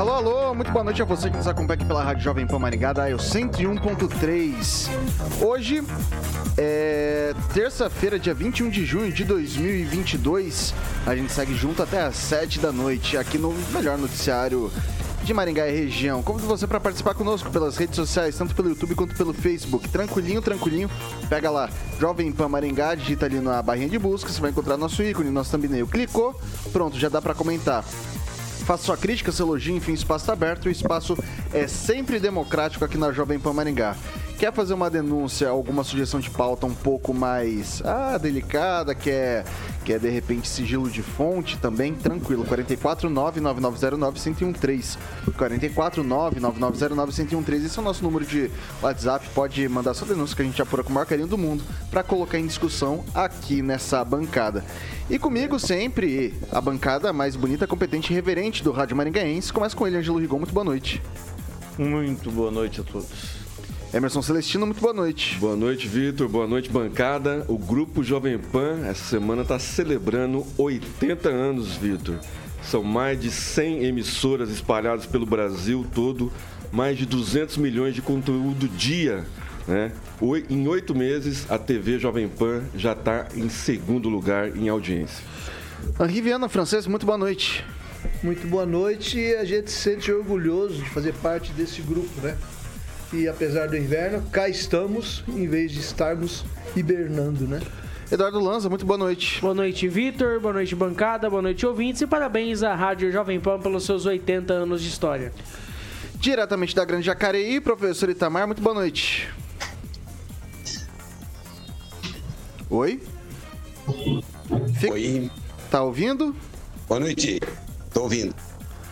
Alô, alô, muito boa noite a você que nos acompanha aqui pela Rádio Jovem Pan Maringá, da 101.3. Hoje é terça-feira, dia 21 de junho de 2022. A gente segue junto até às 7 da noite, aqui no melhor noticiário de Maringá e região. Convido você para participar conosco pelas redes sociais, tanto pelo YouTube quanto pelo Facebook. Tranquilinho, tranquilinho. Pega lá, Jovem Pan Maringá, digita ali na barrinha de busca, você vai encontrar nosso ícone, nosso thumbnail. Clicou, pronto, já dá para comentar faça sua crítica, seu elogio, enfim, espaço está aberto. O espaço é sempre democrático aqui na Jovem Pan Maringá. Quer fazer uma denúncia, alguma sugestão de pauta um pouco mais ah, delicada, quer, quer de repente sigilo de fonte também, tranquilo. 449-9909-1013. 449-9909-1013. Esse é o nosso número de WhatsApp. Pode mandar sua denúncia que a gente apura com o maior carinho do mundo para colocar em discussão aqui nessa bancada. E comigo sempre, a bancada mais bonita, competente e reverente do Rádio Maringaense. Começa com ele, Angelo Rigon. Muito boa noite. Muito boa noite a todos. Emerson Celestino, muito boa noite. Boa noite, Vitor. Boa noite, bancada. O Grupo Jovem Pan, essa semana, está celebrando 80 anos, Vitor. São mais de 100 emissoras espalhadas pelo Brasil todo, mais de 200 milhões de conteúdo dia né? Em oito meses, a TV Jovem Pan já está em segundo lugar em audiência. Henri Viana, francês, muito boa noite. Muito boa noite e a gente se sente orgulhoso de fazer parte desse grupo, né? E apesar do inverno, cá estamos em vez de estarmos hibernando, né? Eduardo Lanza, muito boa noite. Boa noite, Vitor. Boa noite, bancada. Boa noite, ouvintes. E parabéns à Rádio Jovem Pan pelos seus 80 anos de história. Diretamente da Grande Jacareí, professor Itamar, muito boa noite. Oi? Fica... Oi. Tá ouvindo? Boa noite. Tô ouvindo.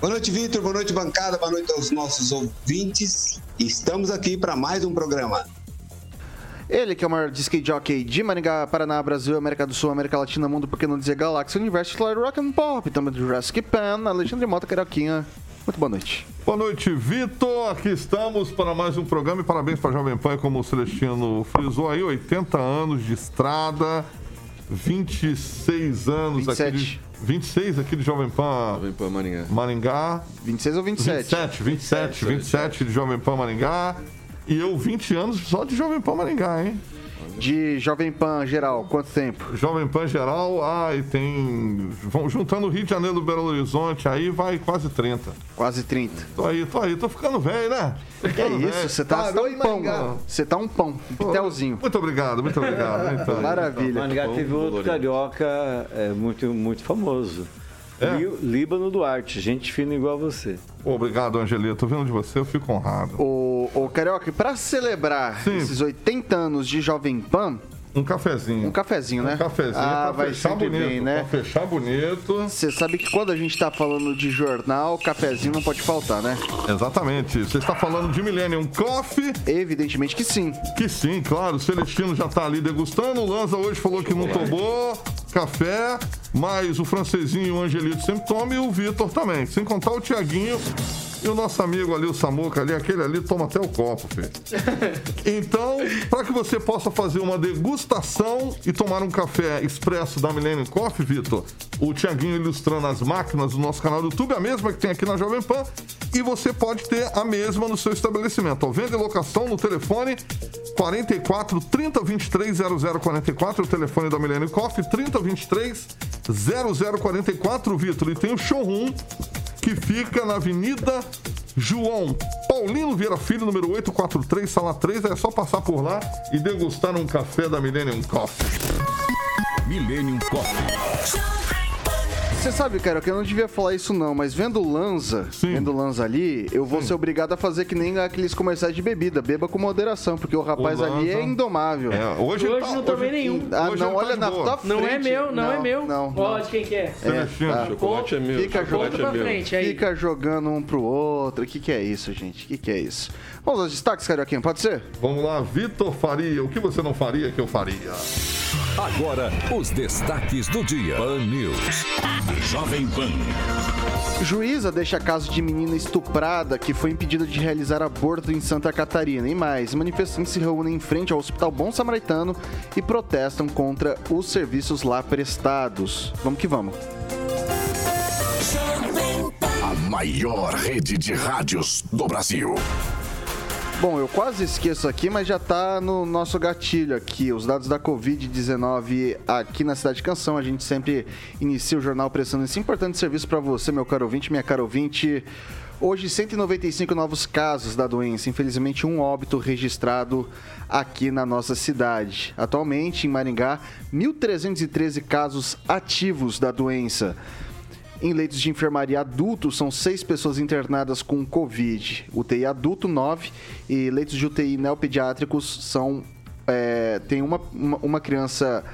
Boa noite, Vitor. Boa noite, bancada. Boa noite aos nossos ouvintes. Estamos aqui para mais um programa. Ele que é o maior skate jockey de Maringá, Paraná, Brasil, América do Sul, América Latina, Mundo, porque não dizer Galáxia, Universo, Titular Rock and Pop, também do Jurassic Pan, Alexandre Mota, Caroquinha. Muito boa noite. Boa noite, Vitor. Aqui estamos para mais um programa e parabéns para a Jovem Pan, como o Celestino frisou aí, 80 anos de estrada, 26 anos 27. aqui de, 26 aqui de Jovem Pan. Jovem Pan Maringá. Maringá. 26 ou 27? 27, 27, 27, 27 de Jovem Pan Maringá. E eu 20 anos só de Jovem Pan Maringá, hein? De Jovem Pan geral, quanto tempo? Jovem Pan geral, ah, e tem. Vão juntando o Rio de Janeiro do Belo Horizonte, aí vai quase 30. Quase 30. Tô aí, tô aí, tô ficando velho, né? Que é isso, você tá, tá, um pão. Você tá um pão, um pitelzinho. Muito obrigado, muito obrigado. Então, Maravilha. Maringá teve outro carioca é, muito, muito famoso. É. Líbano Duarte, gente fina igual você. Obrigado, Angelina. Tô vendo de você, eu fico honrado. O, o Carioca, para celebrar Sim. esses 80 anos de Jovem Pan, um cafezinho. Um cafezinho, né? Um cafezinho ah, vai fechar bonito, bem, né? Pra fechar bonito. Você sabe que quando a gente tá falando de jornal, cafezinho não pode faltar, né? Exatamente. Você está falando de Millennium Coffee? Evidentemente que sim. Que sim, claro. O Celestino já tá ali degustando. O Lanza hoje falou que não tomou café, mas o francesinho e o Angelito sempre tomam e o Vitor também. Sem contar o Tiaguinho e o nosso amigo ali, o Samuca ali, aquele ali toma até o copo, filho. Então, para que você possa fazer uma degustação e tomar um café expresso da Millennium Coffee, Vitor, o Tiaguinho ilustrando as máquinas do nosso canal do YouTube, a mesma que tem aqui na Jovem Pan, e você pode ter a mesma no seu estabelecimento. Ó, venda e locação no telefone 44 30 23 0044, o telefone da Millennium Coffee, 30 23 0044, Vitor. E tem o showroom que fica na Avenida João Paulino Vieira Filho, número 843, sala 3. É só passar por lá e degustar um café da Millennium Coffee. Millennium Coffee. Você sabe, cara, que eu não devia falar isso não, mas vendo o Lanza, Sim. vendo o Lanza ali, eu vou ser obrigado a fazer que nem aqueles comerciais de bebida, beba com moderação, porque o rapaz O ali é indomável. É, hoje, ele Hoje tá- não tomei nenhum. Ah, Hoje não, tá olha de na tua frente. Não é meu, não, é meu. Não, Ó, não. de quem que é? Celestino. tá. Chocolate é meu. Fica chocolate pra é meu. frente aí. Fica jogando um pro outro. O que, que é isso, gente? O que, que é isso? Vamos aos destaques, Carioquinha, pode ser? Vamos lá, Vitor Faria. O que você não faria que eu faria? Agora, os destaques do dia. Pan News. Jovem Pan. Juíza deixa caso de menina estuprada que foi impedida de realizar aborto em Santa Catarina. E mais, manifestantes se reúnem em frente ao Hospital Bom Samaritano e protestam contra os serviços lá prestados. Vamos que vamos. A maior rede de rádios do Brasil. Bom, eu quase esqueço aqui, mas já tá no nosso gatilho aqui. Os dados da Covid-19 aqui na Cidade de Canção. A gente sempre inicia o jornal prestando esse importante serviço para você, meu caro ouvinte, minha cara ouvinte. Hoje, 195 novos casos da doença. Infelizmente, um óbito registrado aqui na nossa cidade. Atualmente, em Maringá, 1.313 casos ativos da doença. Em leitos de enfermaria adultos, são seis pessoas internadas com Covid. UTI adulto, nove. E leitos de UTI neopediátricos são. É, tem uma, uma, uma criança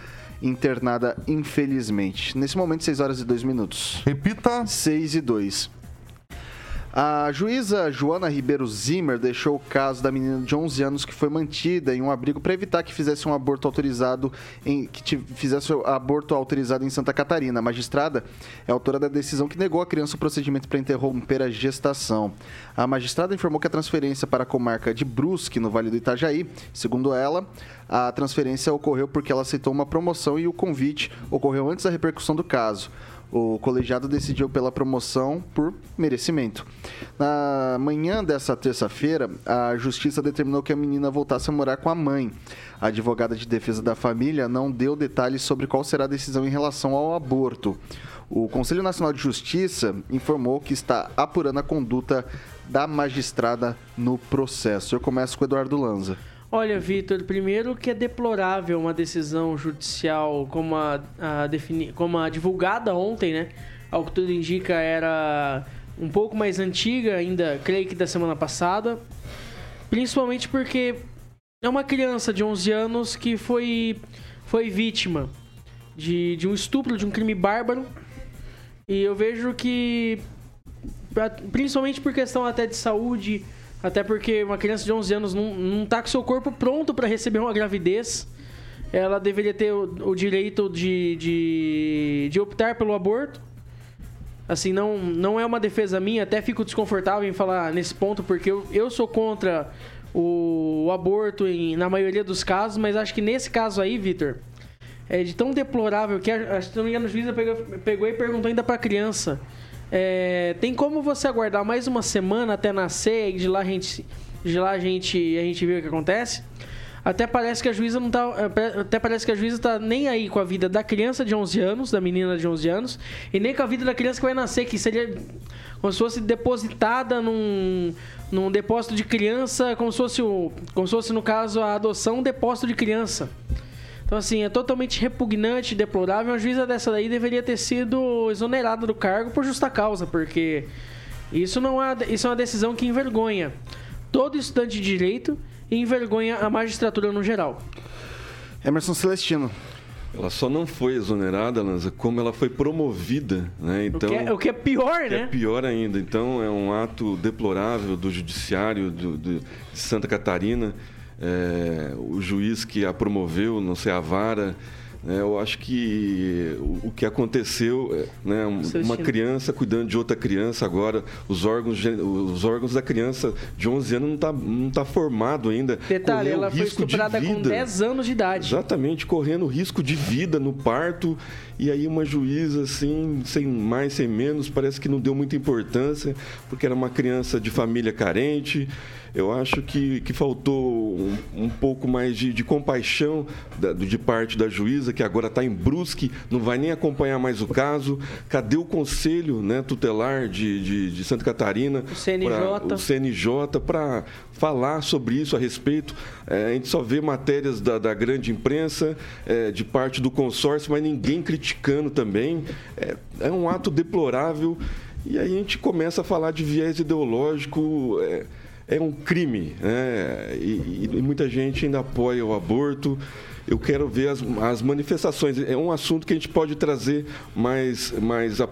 internada, infelizmente. Nesse momento, 6 horas e 2 minutos. Repita. 6 e 2. A juíza Joana Ribeiro Zimmer deixou o caso da menina de 11 anos que foi mantida em um abrigo para evitar que fizesse um aborto autorizado em que fizesse o aborto autorizado em Santa Catarina. A magistrada é autora da decisão que negou à criança o procedimento para interromper a gestação. A magistrada informou que a transferência para a comarca de Brusque, no Vale do Itajaí, segundo ela, a transferência ocorreu porque ela aceitou uma promoção e o convite ocorreu antes da repercussão do caso. O colegiado decidiu pela promoção por merecimento. Na manhã dessa terça-feira, a justiça determinou que a menina voltasse a morar com a mãe. A advogada de defesa da família não deu detalhes sobre qual será a decisão em relação ao aborto. O Conselho Nacional de Justiça informou que está apurando a conduta da magistrada no processo. Eu começo com o Eduardo Lanza. Olha, Vitor, primeiro que é deplorável uma decisão judicial como a, a defini- como a divulgada ontem, né? Ao que tudo indica era um pouco mais antiga, ainda creio que da semana passada. Principalmente porque é uma criança de 11 anos que foi, foi vítima de, de um estupro, de um crime bárbaro. E eu vejo que, principalmente por questão até de saúde, até porque uma criança de 11 anos não, não tá com seu corpo pronto para receber uma gravidez, ela deveria ter o, o direito de, de, de optar pelo aborto. Assim, não, não é uma defesa minha, até fico desconfortável em falar nesse ponto, porque eu, eu sou contra o, o aborto em, na maioria dos casos, mas acho que nesse caso aí, Vitor, é de tão deplorável que, a- se não me engano, a juíza pegou, pegou e perguntou ainda pra criança: é, tem como você aguardar mais uma semana até nascer e de lá a gente, de lá a gente, a gente vê o que acontece? Até parece que a juíza não tá. Até parece que a juíza tá nem aí com a vida da criança de 11 anos, da menina de 11 anos, e nem com a vida da criança que vai nascer, que seria como se fosse depositada num, num depósito de criança, como se fosse, o, como se fosse, no caso, a adoção, um depósito de criança. Então, assim, é totalmente repugnante, deplorável. A juíza dessa daí deveria ter sido exonerada do cargo por justa causa, porque isso não é, isso é uma decisão que envergonha todo estudante de direito e envergonha a magistratura no geral. Emerson Celestino. Ela só não foi exonerada, Lanza, como ela foi promovida, né? Então, o, que é, o que é pior, que é né? pior ainda. Então, é um ato deplorável do judiciário do- do- de Santa Catarina. É, o juiz que a promoveu, não sei, a vara. né? eu acho que o, o que aconteceu, é, né, um- uma criança cuidando de outra criança agora, os órgãos, os órgãos da criança de 11 anos não está não tá formado ainda. Detalhe, ela foi estuprada com vida. 10 anos de idade. Exatamente, correndo risco de vida no parto. E aí uma juíza, assim, sem mais, sem menos, parece que não deu muita importância, porque era uma criança de família carente. Eu acho que, que faltou um, um pouco mais de, de compaixão da- de parte da juíza, que agora está em Brusque, não vai nem acompanhar mais o caso. Cadê o conselho né, tutelar de, de, de Santa Catarina? O CNJ. Pra, o CNJ para falar sobre isso a respeito. É, a gente só vê matérias da, da grande imprensa, é, de parte do consórcio, mas ninguém criticando também. É, é um ato deplorável. E aí a gente começa a falar de viés ideológico. É, é um crime, né? E, e, muita gente ainda apoia o aborto. Eu quero ver as, as, manifestações. É um assunto que a gente pode trazer mais, mais, a,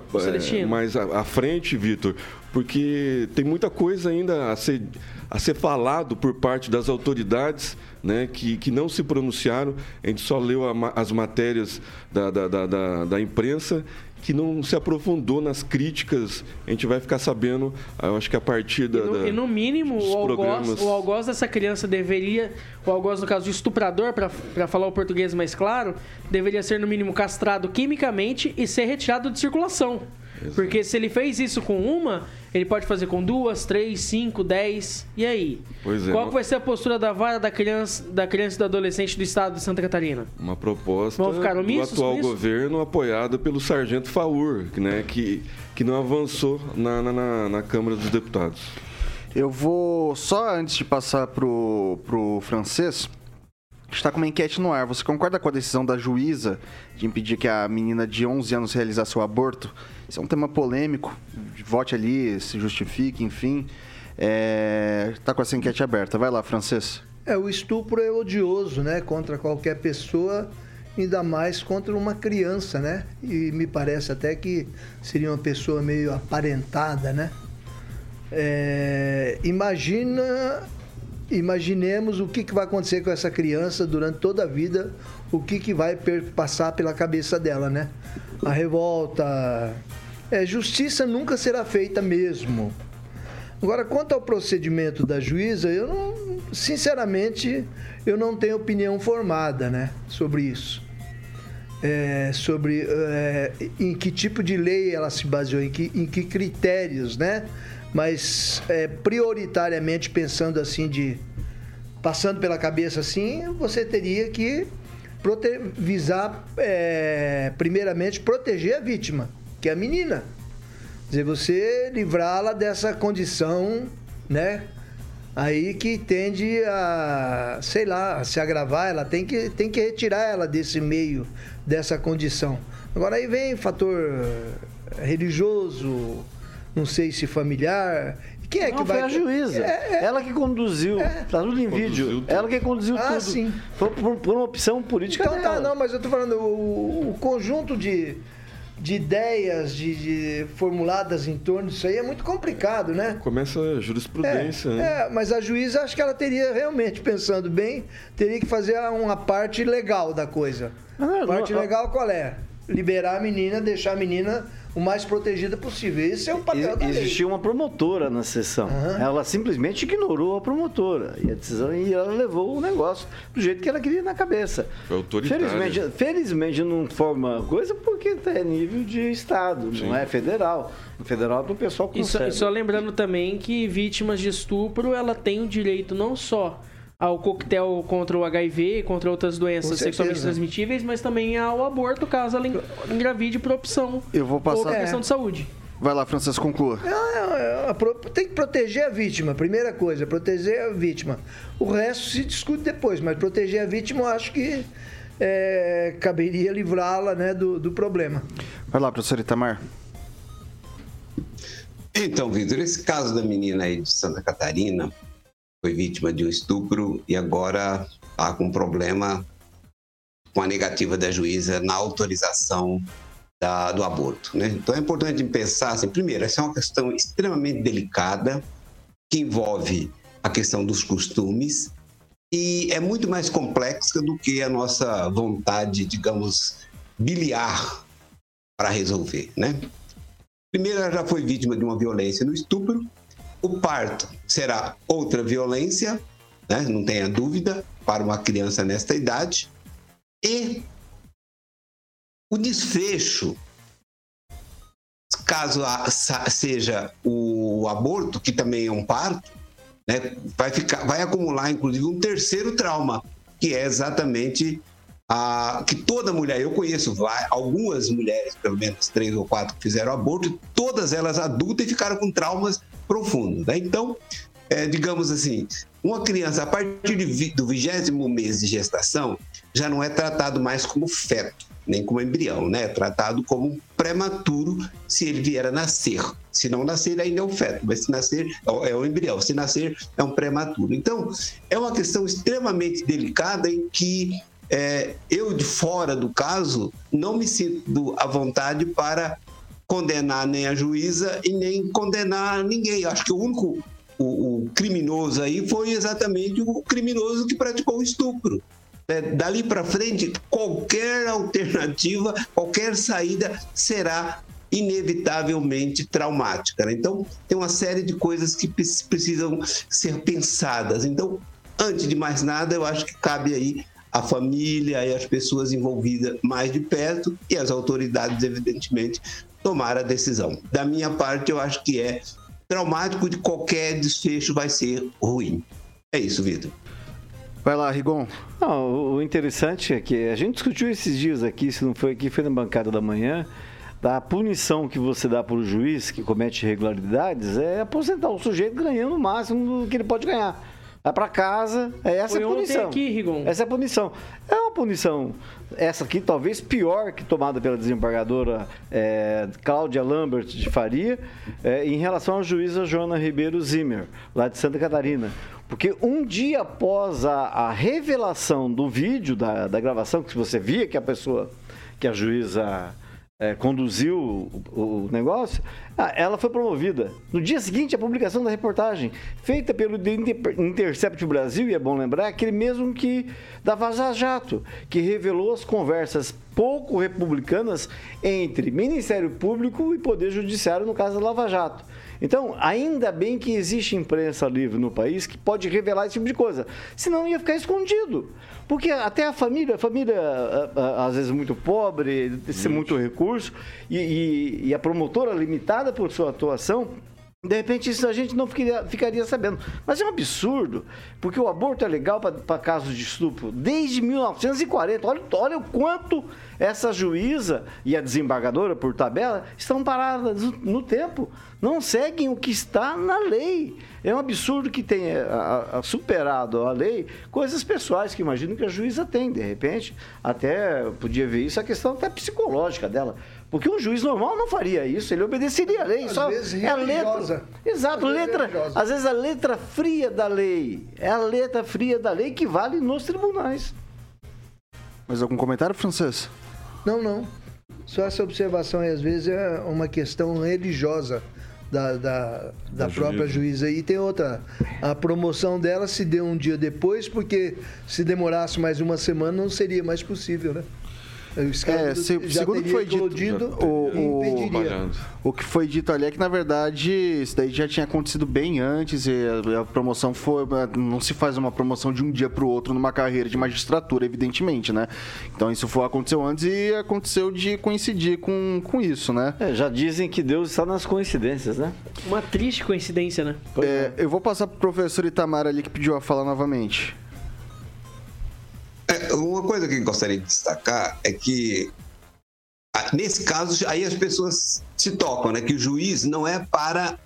é, mais à, à frente, Vitor, porque tem muita coisa ainda a ser, a ser falado por parte das autoridades né, que, que não se pronunciaram. A gente só leu a, as matérias da, da, da, da imprensa que não se aprofundou nas críticas, a gente vai ficar sabendo, eu acho que a partir da. E no, da, e no mínimo, o algoz, o algoz dessa criança deveria, o algoz, no caso, do estuprador, para falar o português mais claro, deveria ser, no mínimo, castrado quimicamente e ser retirado de circulação. Exato. Porque se ele fez isso com uma, ele pode fazer com duas, três, cinco, dez. E aí? Pois é, Qual vai ser a postura da vara da criança, da criança e do adolescente do estado de Santa Catarina? Uma proposta do atual governo apoiada pelo sargento Faur, né, que, que não avançou na, na, na Câmara dos Deputados. Eu vou, só antes de passar pro, pro francês, está com uma enquete no ar. Você concorda com a decisão da juíza de impedir que a menina de 11 anos realizasse o aborto? Isso é um tema polêmico. Vote ali, se justifique, enfim. É... Tá com essa enquete aberta. Vai lá, francês. É, o estupro é odioso, né? Contra qualquer pessoa, ainda mais contra uma criança, né? E me parece até que seria uma pessoa meio aparentada, né? É... Imagina imaginemos o que, que vai acontecer com essa criança durante toda a vida, o que, que vai passar pela cabeça dela, né? A revolta, é, justiça nunca será feita mesmo. Agora, quanto ao procedimento da juíza, eu não, sinceramente, eu não tenho opinião formada, né, sobre isso. É, sobre é, em que tipo de lei ela se baseou, em que, em que critérios, né? Mas é, prioritariamente pensando assim de passando pela cabeça assim, você teria que visar é, primeiramente proteger a vítima que é a menina. Quer dizer, você livrá-la dessa condição, né? Aí que tende a, sei lá, a se agravar, ela tem que, tem que retirar ela desse meio, dessa condição. Agora aí vem fator religioso, não sei se familiar. Quem é não, que vai. Foi a juíza. É, é, ela que conduziu. É. Tá tudo em conduziu vídeo. Tudo. Ela que conduziu ah, tudo. Sim. Foi por, por, uma opção política então, dela. Tá, não, mas eu tô falando, o, o conjunto de de ideias de, de, formuladas em torno disso aí é muito complicado, né? Começa a jurisprudência, é, né? É, mas a juíza acho que ela teria realmente, pensando bem, teria que fazer uma parte legal da coisa. Ah, a parte não, legal qual é? Liberar a menina, deixar a menina o mais protegida possível. Esse é o papel Ex da lei. Existia uma promotora na sessão. Uhum. Ela simplesmente ignorou a promotora. E a decisão e ela levou o negócio do jeito que ela queria na cabeça. Foi autoritário. Felizmente, felizmente não forma coisa porque é nível de Estado, Sim. não é federal. O federal é para o pessoal consegue. E só, lembrando também que vítimas de estupro, ela tem o direito não só ao coquetel contra o HIV, contra outras doenças sexualmente transmitíveis, mas também ao aborto, caso ela engravide por opção Eu vou passar... ou questão de saúde. Vai lá, Francisco, conclua. É, é, é, tem que proteger a vítima, primeira coisa, proteger a vítima. O resto se discute depois, mas proteger a vítima eu acho que é, caberia livrá-la né, do, do problema. Vai lá, professor Itamar. Então, Vitor, esse caso da menina aí de Santa Catarina, foi vítima de um estupro e agora está com problema com a negativa da juíza na autorização da, do aborto. Né? Então é importante pensar, assim, primeiro, essa é uma questão extremamente delicada que envolve a questão dos costumes e é muito mais complexa do que a nossa vontade, digamos, biliar para resolver, né? Primeiro, ela já foi vítima de uma violência no estupro, o parto será outra violência, né? não tenha dúvida, para uma criança nesta idade. E o desfecho, caso seja o aborto, que também é um parto, né? vai, ficar, vai acumular inclusive um terceiro trauma, que é exatamente que toda mulher, eu conheço algumas mulheres, pelo menos três ou quatro, que fizeram aborto, todas elas adultas e ficaram com traumas profundos. Né? Então, é, digamos assim, uma criança a partir de, do vigésimo mês de gestação já não é tratado mais como feto, nem como embrião, né? É tratado como prematuro se ele vier a nascer. Se não nascer, ainda é um feto, mas se nascer, é um embrião. Se nascer, é um prematuro. Então, é uma questão extremamente delicada em que é, eu, de fora do caso, não me sinto à vontade para condenar nem a juíza e nem condenar ninguém. Acho que o único o, o criminoso aí foi exatamente o criminoso que praticou o estupro. É, dali para frente, qualquer alternativa, qualquer saída será inevitavelmente traumática. Né? Então, tem uma série de coisas que precisam ser pensadas. Então, antes de mais nada, eu acho que cabe aí a família e as pessoas envolvidas mais de perto e as autoridades, evidentemente, tomar a decisão. Da minha parte, eu acho que é traumático de qualquer desfecho vai ser ruim. É isso, Vitor. Vai lá, Rigon. Não, o interessante é que a gente discutiu esses dias aqui, se não foi aqui, foi na bancada da manhã, da punição que você dá para o juiz que comete irregularidades é aposentar o sujeito ganhando o máximo do que ele pode ganhar. Vai para casa, é essa foi a punição. Aqui, Rigon. Essa é a punição. É uma punição, essa aqui talvez pior que tomada pela desembargadora é, Cláudia Lambert de Faria, é, em relação à juíza Joana Ribeiro Zimmer, lá de Santa Catarina. Porque um dia após a, a revelação do vídeo, da, da gravação, que você via que a pessoa, que a juíza é, conduziu o, o, negócio, ah, ela foi promovida. No dia seguinte, a publicação da reportagem, feita pelo Intercept Brasil, e é bom lembrar, aquele mesmo que da Vaza Jato, que revelou as conversas pouco republicanas entre Ministério Público e Poder Judiciário no caso da Lava Jato. Então, ainda bem que existe imprensa livre no país que pode revelar esse tipo de coisa. Senão ia ficar escondido. Porque até a família, a família às vezes muito pobre, sem muito recurso, e, e, e a promotora limitada por sua atuação, de repente isso a gente não ficaria, ficaria, sabendo. Mas é um absurdo, porque o aborto é legal para casos de estupro desde 1940. Olha, olha o quanto essa juíza e a desembargadora, por tabela, estão paradas no tempo. Não seguem o que está na lei. É um absurdo que tenha a, a, superado a lei coisas pessoais que imagino que a juíza tem. De repente, até podia ver isso, a questão até psicológica dela. Porque um juiz normal não faria isso, ele obedeceria a lei. Às só vezes é a letra. Exato, às letra. Vezes às vezes a letra fria da lei. É a letra fria da lei que vale nos tribunais. Mais algum comentário, francês? Não, não. Só essa observação aí, às vezes, é uma questão religiosa da, da, da, própria juíza. E tem outra. A promoção dela se deu um dia depois, porque se demorasse mais uma semana não seria mais possível, né? É, se, segundo o que foi dito, o, o, o, que foi dito ali é que, na verdade, isso daí já tinha acontecido bem antes e a, a promoção foi... Não se faz uma promoção de um dia para o outro numa carreira de magistratura, evidentemente, né? Então, isso foi, aconteceu antes e aconteceu de coincidir com, com isso, né? É, já dizem que Deus está nas coincidências, né? Uma triste coincidência, né? É, é. Eu vou passar para o professor Itamar ali que pediu a fala novamente. Uma coisa que eu gostaria de destacar é que nesse caso aí as pessoas se tocam, né? Que o juiz não é para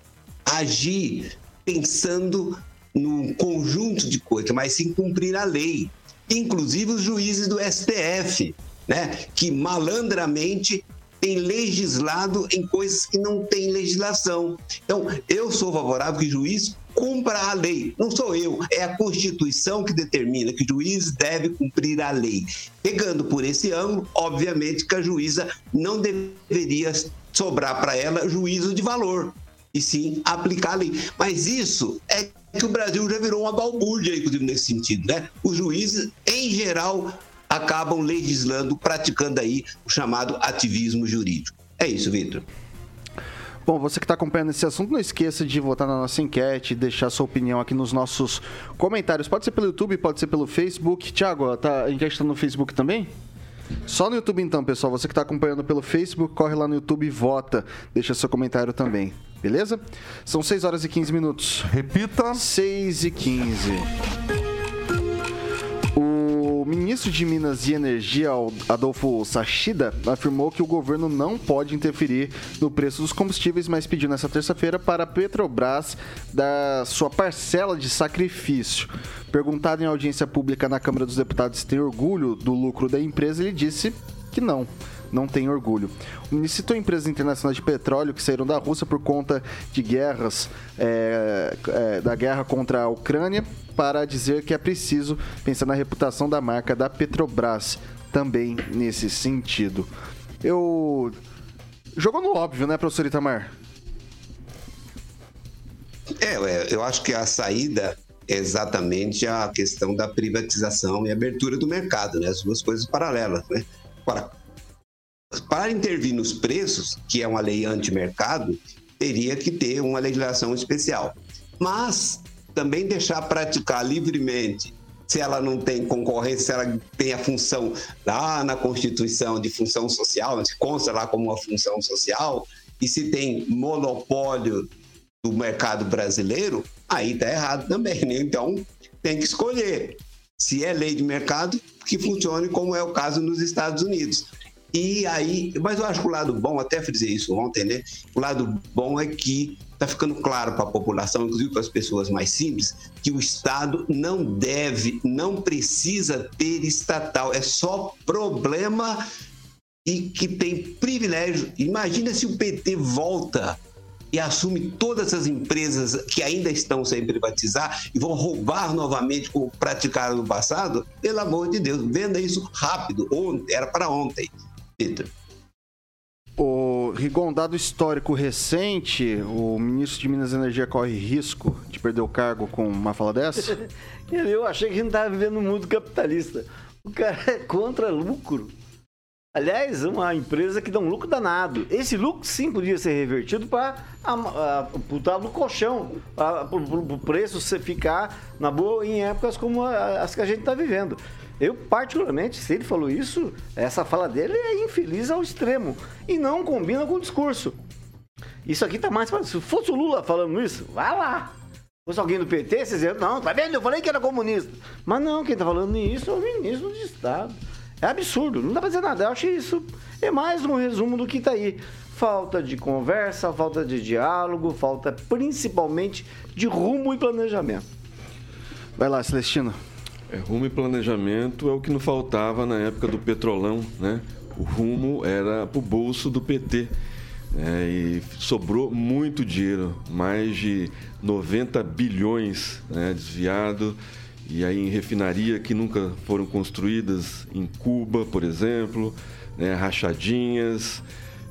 agir pensando num conjunto de coisas, mas sim cumprir a lei. Inclusive os juízes do STF, né? Que malandramente tem legislado em coisas que não tem legislação. Então, eu sou favorável que o juiz cumpra a lei. Não sou eu, é a Constituição que determina que o juiz deve cumprir a lei. Pegando por esse ângulo, obviamente que a juíza não deveria sobrar para ela juízo de valor, e sim aplicar a lei. Mas isso é que o Brasil já virou uma balbúrdia, inclusive, nesse sentido. Né? Os juízes, em geral, acabam legislando, praticando aí o chamado ativismo jurídico. É isso, Vitor. Bom, você que está acompanhando esse assunto, não esqueça de votar na nossa enquete, deixar sua opinião aqui nos nossos comentários. Pode ser pelo YouTube, pode ser pelo Facebook. Tiago, tá, a enquete está no Facebook também? Só no YouTube então, pessoal. Você que está acompanhando pelo Facebook, corre lá no YouTube e vota. Deixa seu comentário também. Beleza? São 6 horas e 15 minutos. Repita. 6 e 15. Ministro de Minas e Energia, Adolfo Sachida, afirmou que o governo não pode interferir no preço dos combustíveis, mas pediu nessa terça-feira para a Petrobras dar sua parcela de sacrifício. Perguntado em audiência pública na Câmara dos Deputados se tem orgulho do lucro da empresa, ele disse que não não tem orgulho. O ministro citou empresas internacionais de petróleo que saíram da Rússia por conta de guerras, é, é, da guerra contra a Ucrânia, para dizer que é preciso pensar na reputação da marca da Petrobras também nesse sentido. Eu. Jogou no óbvio, né, professor Itamar? É, eu acho que a saída é exatamente a questão da privatização e abertura do mercado, né? As duas coisas paralelas, né? Agora, para intervir nos preços, que é uma lei anti-mercado, teria que ter uma legislação especial. Mas também deixar praticar livremente, se ela não tem concorrência, se ela tem a função lá na Constituição de função social, se consta lá como uma função social, e se tem monopólio do mercado brasileiro, aí está errado também. Né? Então, tem que escolher. Se é lei de mercado, que funcione como é o caso nos Estados Unidos. E aí, mas eu acho que o lado bom, até frisei isso ontem, né? O lado bom é que está ficando claro para a população, inclusive para as pessoas mais simples, que o Estado não deve, não precisa ter estatal. É só problema e que tem privilégio. Imagina se o PT volta e assume todas as empresas que ainda estão sem privatizar e vão roubar novamente como praticaram no passado, pelo amor de Deus, venda isso rápido, ontem, era para ontem. O Rigon, dado histórico recente, o ministro de Minas e Energia corre risco de perder o cargo com uma fala dessa? Eu achei que a gente estava vivendo um mundo capitalista. O cara é contra lucro. Aliás, uma empresa que dá um lucro danado. Esse lucro sim podia ser revertido para o tal do colchão, para o preço ficar na boa em épocas como as que a gente está vivendo. Eu, particularmente, se ele falou isso, essa fala dele é infeliz ao extremo e não combina com o discurso. Isso aqui tá mais. Se fosse o Lula falando isso, vai lá. Se fosse alguém do PT, vocês dizem, não, tá vendo? Eu falei que era comunista. Mas não, quem tá falando isso é o ministro de Estado. É absurdo, não dá pra dizer nada. Eu acho isso é mais um resumo do que tá aí. Falta de conversa, falta de diálogo, falta principalmente de rumo e planejamento. Vai lá, Celestino. É, rumo e planejamento é o que não faltava na época do petrolão, né? O rumo era para o bolso do PT. Né? E sobrou muito dinheiro, mais de 90 bilhões né, desviado. E aí em refinaria que nunca foram construídas, em Cuba, por exemplo, né, rachadinhas.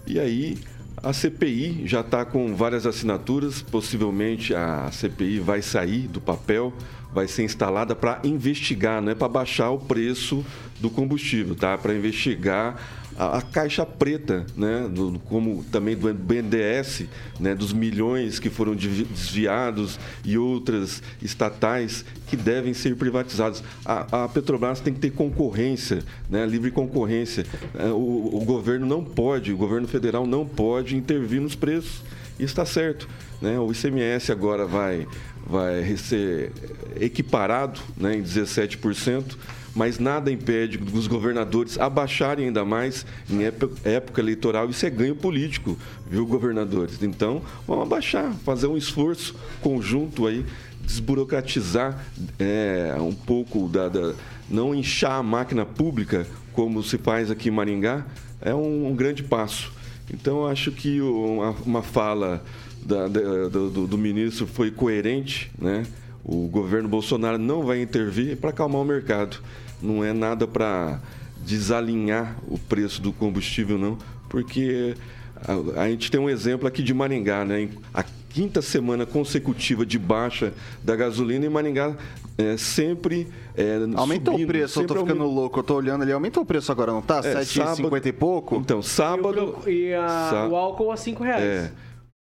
E aí a CPI já está com várias assinaturas, possivelmente a CPI vai sair do papel vai ser instalada para investigar, não é para baixar o preço do combustível, tá? Para investigar a, a, caixa preta, né? Do, como também do BNDES, né? Dos milhões que foram desviados e outras estatais que devem ser privatizadas. A, a Petrobras tem que ter concorrência, né? Livre concorrência. É, o, o governo não pode, o governo federal não pode intervir nos preços. Isso está certo. Né? O ICMS agora vai, vai ser equiparado né, em 17%, mas nada impede os governadores abaixarem ainda mais em época eleitoral. Isso é ganho político, viu, governadores? Então, vamos abaixar, fazer um esforço conjunto aí, desburocratizar é, um pouco, da, da, não inchar a máquina pública como se faz aqui em Maringá, é um, um grande passo. Então, acho que uma, uma fala da, da, do, do, ministro foi coerente, né? O governo Bolsonaro não vai intervir para acalmar o mercado. Não é nada para desalinhar o preço do combustível, não, porque a, a, gente tem um exemplo aqui de Maringá, né? A quinta semana consecutiva de baixa da gasolina em Maringá é, sempre é, Aumentou subindo, o preço, eu tô ficando aumenta. louco, eu tô olhando ali, aumentou o preço agora, não tá? É, 7,50 e pouco? Então, sábado... E, a, o álcool a 5 reais. É.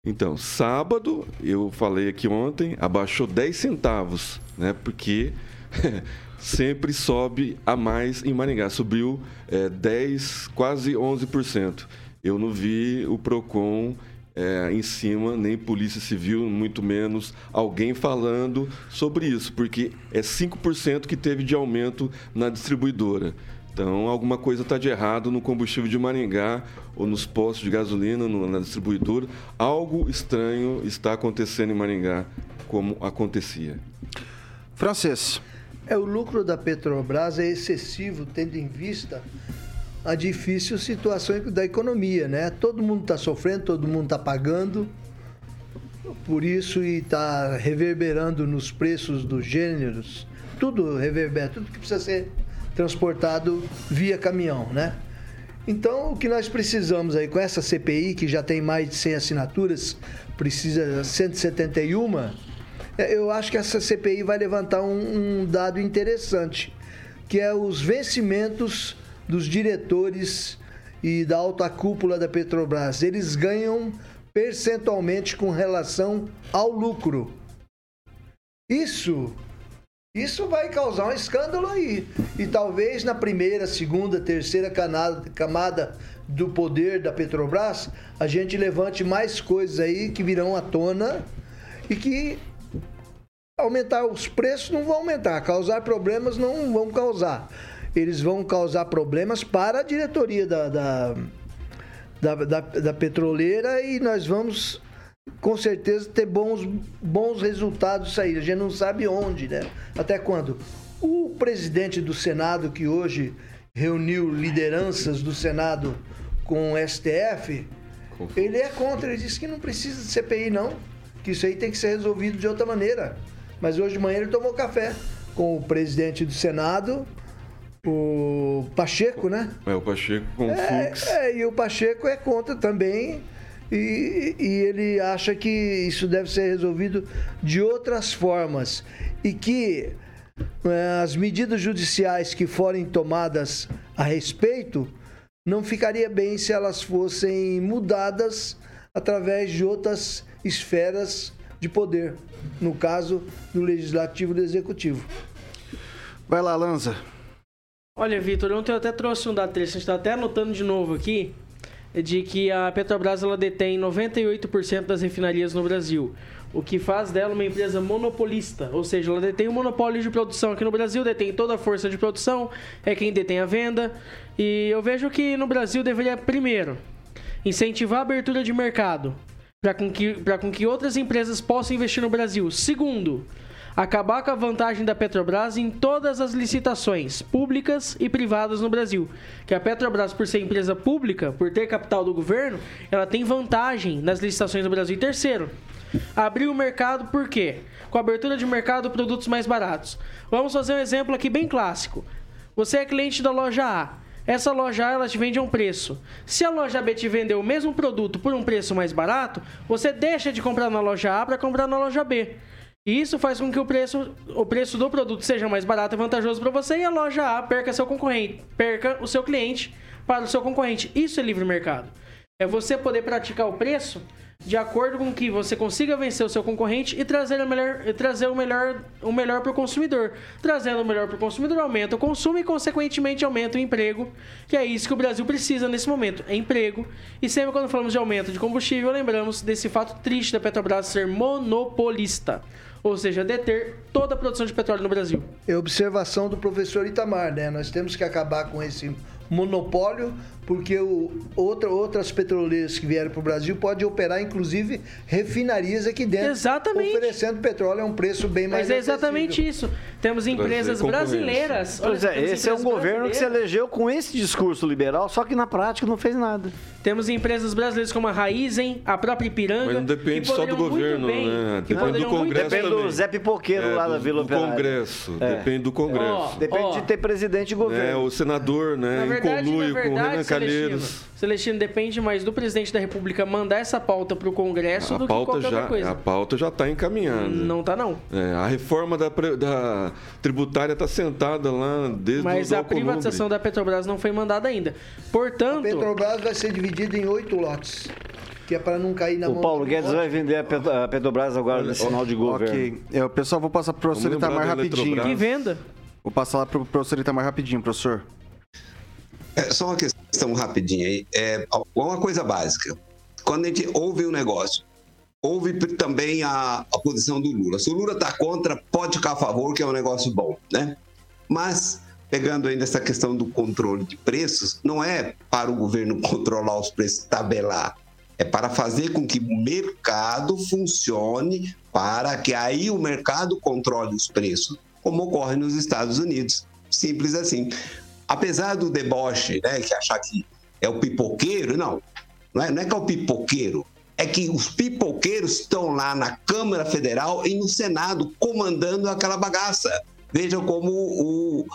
Então, sábado, eu falei aqui ontem, abaixou 10 centavos, né? Porque sempre sobe a mais em Maringá. Subiu é, 10, quase 11%. Eu não vi o PROCON é, em cima, nem Polícia Civil, muito menos alguém falando sobre isso, porque é 5% que teve de aumento na distribuidora. Então, alguma coisa está de errado no combustível de Maringá ou nos postos de gasolina, no, na distribuidora. Algo estranho está acontecendo em Maringá, como acontecia. Francês. É, o lucro da Petrobras é excessivo, tendo em vista a difícil situação da economia, né? Todo mundo está sofrendo, todo mundo está pagando, por isso e está reverberando nos preços dos gêneros, tudo reverbera, tudo que precisa ser transportado via caminhão, né? Então, o que nós precisamos aí com essa CPI, que já tem mais de 100 assinaturas, precisa 171, é, eu acho que essa CPI vai levantar um, um dado interessante, que é os vencimentos dos diretores e da alta cúpula da Petrobras. Eles ganham percentualmente com relação ao lucro. Isso isso vai causar um escândalo aí. E talvez na primeira, segunda, terceira camada do poder da Petrobras, a gente levante mais coisas aí que virão à tona e que aumentar os preços não vão aumentar, causar problemas não vão causar. Eles vão causar problemas para a diretoria da, da, da, da, da petroleira e nós vamos com certeza ter bons, bons resultados sair. A gente não sabe onde, né? Até quando? O presidente do Senado, que hoje reuniu lideranças do Senado com o STF, ele é contra. Ele disse que não precisa de CPI, não. Que isso aí tem que ser resolvido de outra maneira. Mas hoje de manhã ele tomou café com o presidente do Senado, o Pacheco, né? É, o Pacheco com o é, Fux. É, e o Pacheco é contra também e, e ele acha que isso deve ser resolvido de outras formas e que é, as medidas judiciais que forem tomadas a respeito não ficaria bem se elas fossem mudadas através de outras esferas de poder, no caso do legislativo e do executivo. Vai lá, Lanza. Olha, Vitor, ontem eu até trouxe um dado gente está até anotando de novo aqui de que a Petrobras ela detém 98% das refinarias no Brasil, o que faz dela uma empresa monopolista, ou seja, ela detém o um monopólio de produção aqui no Brasil, detém toda a força de produção, é quem detém a venda. E eu vejo que no Brasil deveria primeiro incentivar a abertura de mercado para com que, com que outras empresas possam investir no Brasil. Segundo, acabar com a vantagem da Petrobras em todas as licitações públicas e privadas no Brasil. Que a Petrobras, por ser empresa pública, por ter capital do governo, ela tem vantagem nas licitações no Brasil. E terceiro, abrir o mercado por quê? Com a abertura de mercado, produtos mais baratos. Vamos fazer um exemplo aqui bem clássico. Você é cliente da loja A. Essa loja A ela te vende a um preço. Se a loja B te vender o mesmo produto por um preço mais barato, você deixa de comprar na loja A para comprar na loja B. E isso faz com que o preço, o preço do produto seja mais barato e vantajoso para você e a loja A perca seu concorrente, perca o seu cliente para o seu concorrente. Isso é livre mercado. É você poder praticar o preço de acordo com que você consiga vencer o seu concorrente e trazer o melhor, trazer o melhor, o melhor para o consumidor. Trazendo o melhor para o consumidor, aumenta o consumo e, consequentemente, aumenta o emprego, que é isso que o Brasil precisa nesse momento: é emprego. E sempre quando falamos de aumento de combustível, lembramos desse fato triste da Petrobras ser monopolista ou seja, deter toda a produção de petróleo no Brasil. É observação do professor Itamar, né? Nós temos que acabar com esse monopólio, porque o, outra, outras petroleiras que vieram para o Brasil podem operar, inclusive, refinarias aqui dentro. Exatamente. Oferecendo petróleo a um preço bem mais Mas é exatamente acessível. isso. Temos empresas brasileiras. Pois é, esse é um governo que se elegeu com esse discurso liberal, só que na prática não fez nada. Temos empresas brasileiras como a Raizen, a própria Ipiranga. Mas não depende só do governo, bem, né? Depende do Congresso Depende do Zé Pipoqueiro é, lá da Vila do Congresso. É. Depende do Congresso. Oh, depende oh. de ter presidente e governo. É, o senador, né? Na verdade, em verdade, com o Renan Calheiros. Celestino, depende mais do presidente da República mandar essa pauta para o Congresso a do que qualquer já, outra coisa. A pauta já está encaminhada. Não está, não. É, a reforma da, da tributária está sentada lá desde Mas a privatização da Petrobras não foi mandada ainda. Portanto... A Petrobras vai ser dividida em oito lotes que é para não cair na o mão. O Paulo Guedes vai vender a Petrobras agora no sinal de governo. Ok. É, pessoal, vou passar para o professor Itamar rapidinho. Que venda? Vou passar lá para o professor Itamar rapidinho, professor. É, só uma questão rapidinha aí. É uma coisa básica. quando a gente ouve um negócio, ouve também a, a posição do Lula. Se o Lula está contra, pode ficar a favor, que é um negócio bom, né? Mas, pegando ainda essa questão do controle de preços, não é para o governo controlar os preços, tabelar. É para fazer com que o mercado funcione para que aí o mercado controle os preços, como ocorre nos Estados Unidos. Simples assim. Apesar do deboche, né, que achar que é o pipoqueiro, não. Não é, não é que é o pipoqueiro, é que os pipoqueiros estão lá na Câmara Federal e no Senado comandando aquela bagaça. Vejam como o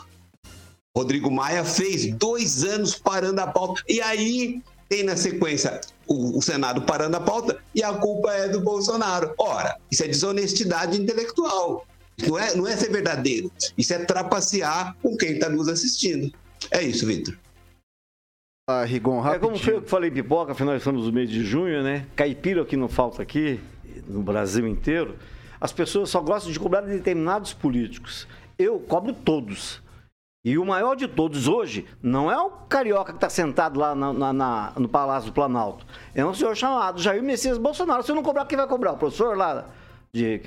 Rodrigo Maia fez dois anos parando a pauta. E aí tem na sequência o, o, Senado parando a pauta e a culpa é do Bolsonaro. Ora, isso é desonestidade intelectual. Não é, não é ser verdadeiro. Isso é trapacear com quem está nos assistindo. É isso, Vitor. Ah, Rigon, rapidinho. É como foi eu que falei pipoca, afinal estamos no mês de junho, né? Caipira que não falta aqui, no Brasil inteiro. As pessoas só gostam de cobrar de determinados políticos. Eu cobro todos. E o maior de todos hoje não é o carioca que está sentado lá na, na, na, no Palácio do Planalto. É um senhor chamado Jair Messias Bolsonaro. Se eu não cobrar, quem vai cobrar? O professor lá de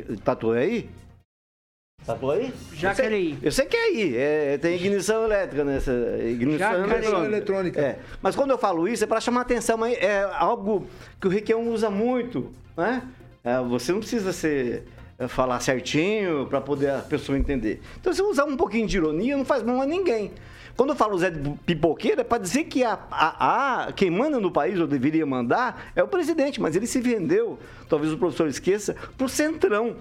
Tatuaí? Tatuaí? Jacareí. Eu sei que é aí. É, tem ignição elétrica nessa. Ignição eletrônica. eletrônica. É. Mas quando eu falo isso, é para chamar atenção. Mas é algo que o Requião usa muito. Né? É, você não precisa ser é, falar certinho para poder a pessoa entender. Então, se usar um pouquinho de ironia, não faz mal a ninguém. Quando eu falo Zé de Pipoqueira, é para dizer que a, a, a, quem manda no país, ou deveria mandar, é o presidente, mas ele se vendeu, talvez o professor esqueça, para o Centrão.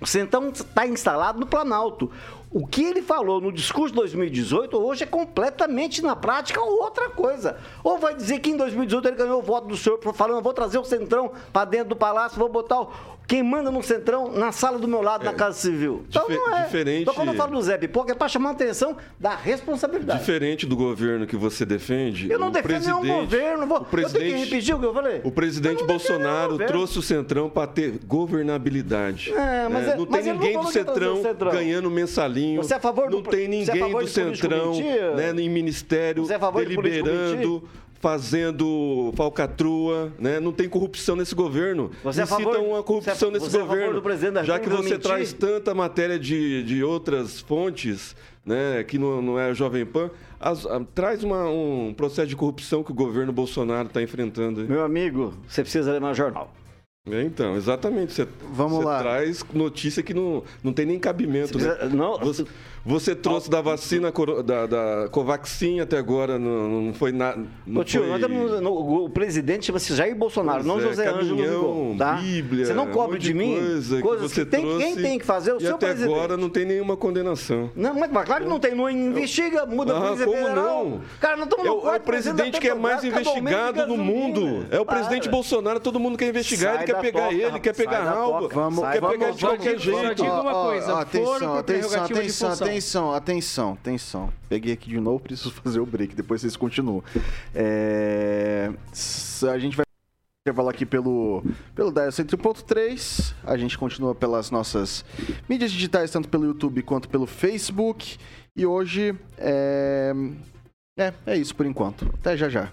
O Centrão está instalado no Planalto. O que ele falou no discurso de 2018 hoje é completamente na prática outra coisa. Ou vai dizer que em 2018 ele ganhou o voto do senhor falando, vou trazer o Centrão para dentro do palácio, vou botar o, quem manda no Centrão na sala do meu lado, é, na Casa Civil. Então não é. Diferente... Então quando eu falo do Zé Pipoca é para chamar a atenção da responsabilidade. Diferente do governo que você defende. Eu não defendo nenhum governo. Vou... O presidente, eu tenho que repetir o que eu falei. O presidente Bolsonaro trouxe o Centrão para ter governabilidade. É, mas é, não tem ninguém do Centrão, Centrão ganhando Você é a favor do Não tem é ninguém do Centrão né, em ministério é deliberando fazendo falcatrua, né? Não tem corrupção nesse governo. Você é favor, uma corrupção nesse você governo. É já que você traz tanta matéria de, de outras fontes, né? Que não, não é a Jovem Pan, as, a, traz uma, um processo de corrupção que o governo Bolsonaro está enfrentando. Meu amigo, você precisa ler mais jornal. É, então, exatamente. Você, Vamos você lá. traz notícia que não, não tem nem cabimento. Né? Não, você, você trouxe da vacina da, da Covaxin até agora, não, não foi nada. Ô tio, foi... temos, no, o presidente chama-se Jair Bolsonaro, pois não é, José Ângelo tá? Bíblia, Você não cobre um de mim coisa coisas que, você que tem, quem tem que fazer é o e seu até presidente. agora não tem nenhuma condenação. Não, mas, mas claro que não tem, não investiga, muda ah, a polícia como federal. não? Cara, não estamos é, é o presidente que é mais investigado no mundo. É o presidente Bolsonaro, todo mundo quer investigar, ele quer pegar ele, quer pegar Ralba, quer pegar de qualquer jeito. Atenção, atenção, atenção, atenção atenção, atenção. Peguei aqui de novo, preciso fazer o break, depois vocês continuam. É... A gente vai intervalo aqui pelo, pelo Dial 101.3. A gente continua pelas nossas mídias digitais, tanto pelo YouTube quanto pelo Facebook. E hoje é. É, é isso por enquanto. Até já já.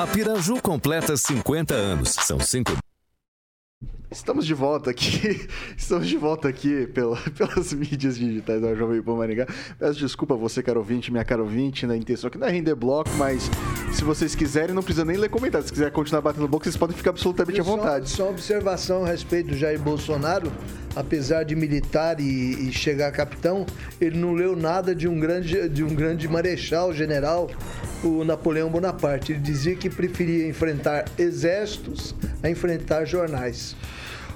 A Piraju completa 50 anos. São cinco Estamos de volta aqui, estamos de volta aqui pela, pelas mídias digitais da Jovem Pan Maringá. Peço desculpa a você, caro ouvinte, minha cara ouvinte, na intenção aqui não é render bloco, mas se vocês quiserem, não precisa nem ler comentários. Se quiser continuar batendo boca, vocês podem ficar absolutamente à vontade. Só, só observação a respeito do Jair Bolsonaro, apesar de militar e, e, chegar a capitão, ele não leu nada de um grande, de um grande marechal, general, o Napoleão Bonaparte. Ele dizia que preferia enfrentar exércitos a enfrentar jornais.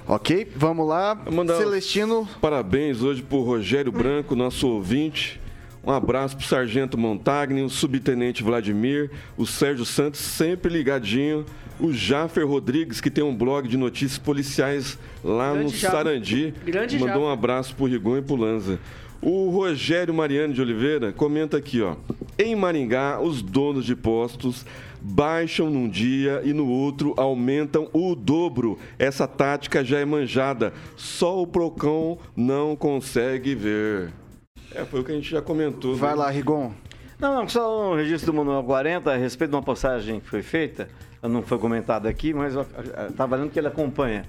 Ok, vamos lá. Celestino. Parabéns hoje por Rogério Branco, nosso ouvinte. Um abraço pro Sargento Montagni, o Subtenente Vladimir, o Sérgio Santos sempre ligadinho, o Jaffer Rodrigues, que tem um blog de notícias policiais lá Grande no Jaffer. Sarandi. Grande Mandou um Jaffer. abraço pro Rigon e pro Lanza. O Rogério Mariano de Oliveira comenta aqui, ó. Em Maringá, os donos de postos baixam num dia e no outro aumentam o dobro. Essa tática já é manjada. Só o Procão não consegue ver. É, foi o que a gente já comentou. Vai né? lá, Rigon. Não, não, só um registro do Manuel 40 a respeito de uma postagem que foi feita, não foi comentado aqui, mas estava lendo que ele acompanha.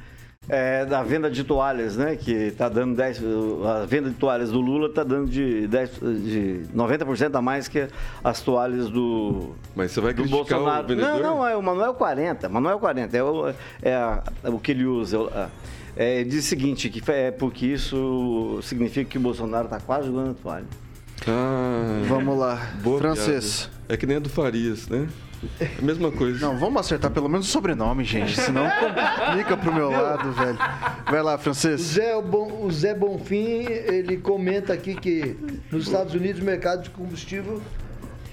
É, da venda de toalhas, né? Que está dando 10. A venda de toalhas do Lula está dando de, 10, de 90% a mais que as toalhas do, Mas você vai do criticar Bolsonaro. o vendedor? Não, não, é o Manuel 40. Manuel 40 é o, é a- é o que ele usa. É, é, ele diz o seguinte, que é porque isso significa que o Bolsonaro está quase jogando toalha. Ah, Vamos lá. boa Francês. piada. É que nem a do Farias, né? É a mesma coisa. Não, vamos acertar pelo menos o sobrenome, gente. Senão complica pro meu lado, velho. Vai lá, O Francês. Zé, o Bon- o Zé Bonfim, ele comenta aqui que nos Estados Unidos o mercado de combustível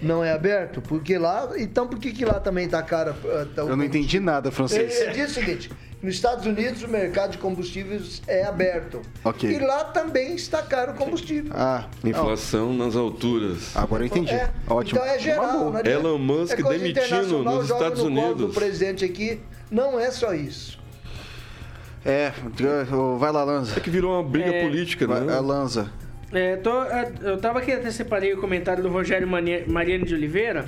não é aberto, porque lá, então por que que lá também tá caro? ah, tá- Eu não entendi nada, Ele, Francês. ele diz o seguinte, nos Estados Unidos o mercado de combustíveis é aberto. Ok. E lá também está caro o combustível. Ah, não. Inflação nas alturas. agora eu entendi. É, Ótimo. Então é geral, né? Elon Musk é demitindo nos Estados no Unidos. do presidente aqui, não é só isso. É, vai lá, Lanza. É que virou uma briga É, política, Vai, né? a Lanza. É, tô- é, eu tava aqui, até separei o comentário do Rogério Mariano de Oliveira.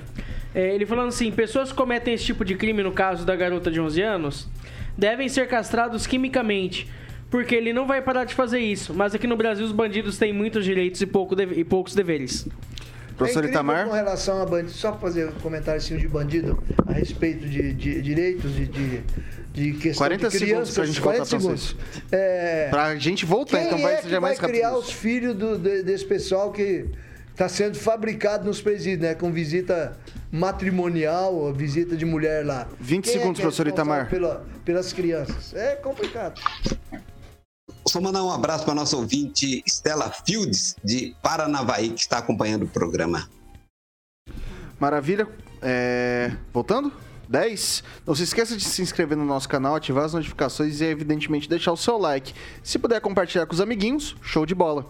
É, ele falando assim: pessoas que cometem esse tipo de crime, no caso da garota de 11 anos, devem ser castrados quimicamente. Porque ele não vai parar de fazer isso. Mas aqui no Brasil os bandidos têm muitos direitos e, pouco deve- e poucos deveres. Professor é Itamar. com relação a bandido, só fazer um comentário assim, de bandido a respeito de, de direitos, de, de, de questão 40 de segundos crianças. pra gente 40 voltar, segundos. É, Pra gente voltar, quem então vai é seja que mais vai rápido. criar isso. os filhos do- de- desse pessoal que está sendo fabricado nos presídios, né? Com visita matrimonial, visita de mulher lá. 20 Quem é segundos, que é professor Itamar. pela- pelas crianças. É complicado. Só mandar um abraço para nossa ouvinte Stella Fields, de Paranavaí, que está acompanhando o programa. Maravilha. É, Voltando? 10. Não se esqueça de se inscrever no nosso canal, ativar as notificações e, evidentemente, deixar o seu like. Se puder compartilhar com os amiguinhos, show de bola.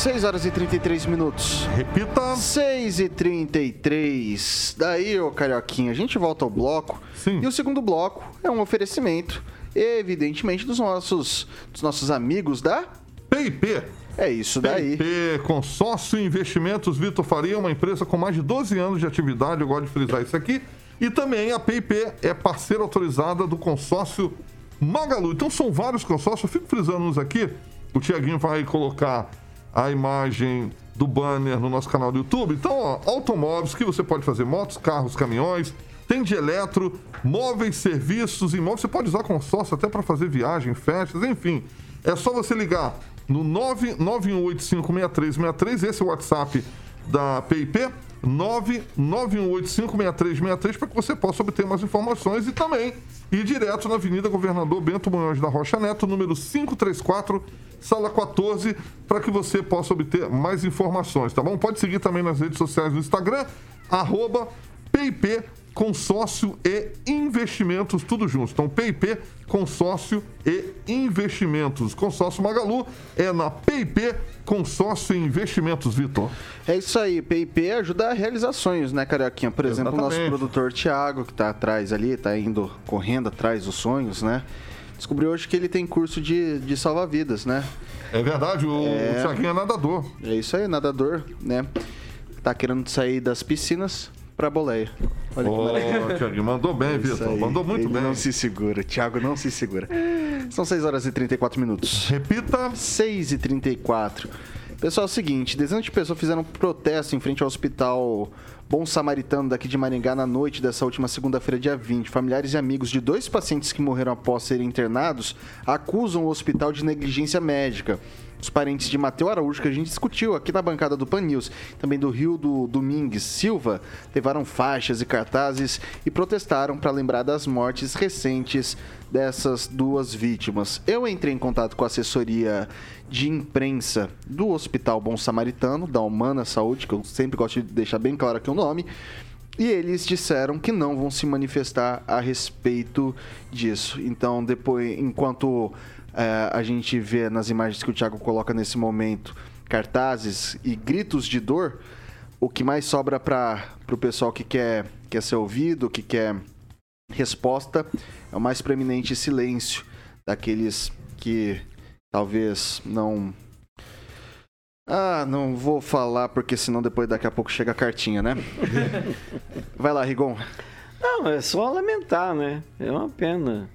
6 horas e 33 minutos. Repita. 6 e 33. Daí, ô Carioquinha, a gente volta ao bloco. Sim. E o segundo bloco é um oferecimento, evidentemente, dos nossos, dos nossos amigos da. PIP. É isso daí. PIP, Consórcio Investimentos Vitor Faria, uma empresa com mais de 12 anos de atividade, eu gosto de frisar isso aqui. E também a PIP é parceira autorizada do consórcio Magalu. Então são vários consórcios, eu fico frisando uns aqui. O Tiaguinho vai colocar a imagem do banner no nosso canal do YouTube. Então, ó, automóveis que você pode fazer motos, carros, caminhões, tem de eletro, móveis, serviços, imóveis. Você pode usar consórcio até para fazer viagem, festas, enfim. É só você ligar no 991856363, esse é o WhatsApp da PIP, 991856363, para que você possa obter mais informações e também ir direto na Avenida Governador Bento Munhoz da Rocha Neto, número 534, sala 14, para que você possa obter mais informações, tá bom? Pode seguir também nas redes sociais do Instagram, arroba Consórcio e Investimentos, tudo junto. Então, PIP, Consórcio e Investimentos. Consórcio Magalu é na PIP, Consórcio e Investimentos, Vitor. É isso aí, PIP ajuda a realizar sonhos, né, Carioquinha? Por exemplo, o nosso produtor Thiago, que tá atrás ali, tá indo correndo atrás dos sonhos, né? Descobriu hoje que ele tem curso de, de salva-vidas, né? É verdade, o É. Thiaguinho é nadador. É isso aí, nadador, né? Tá querendo sair das piscinas pra boleia. Olha maravilha. Thiaguinho, mandou bem, Vitor. Mandou muito Ele bem. não se segura, Thiago não se segura. São 6 horas e 34 minutos. Repita. 6 e 34. Pessoal, é o seguinte, dezenas de pessoas fizeram um protesto em frente ao hospital Bom Samaritano daqui de Maringá na noite dessa última segunda-feira, dia 20. Familiares e amigos de dois pacientes que morreram após serem internados acusam o hospital de negligência médica. Os parentes de Mateu Araújo, que a gente discutiu aqui na bancada do Pan News, também do Rio do Domingues Silva, levaram faixas e cartazes e protestaram para lembrar das mortes recentes dessas duas vítimas. Eu entrei em contato com a assessoria de imprensa do Hospital Bom Samaritano, da Humana Saúde, que eu sempre gosto de deixar bem claro aqui o nome. E eles disseram que não vão se manifestar a respeito disso. Então, depois, enquanto é, a gente vê nas imagens que o Thiago coloca nesse momento cartazes e gritos de dor, o que mais sobra para o pessoal que quer, quer ser ouvido, que quer resposta, é o mais preeminente silêncio daqueles que talvez não. Ah, não vou falar porque senão depois daqui a pouco chega a cartinha, né? Vai lá, Rigon. Não, é só lamentar, né? É uma pena.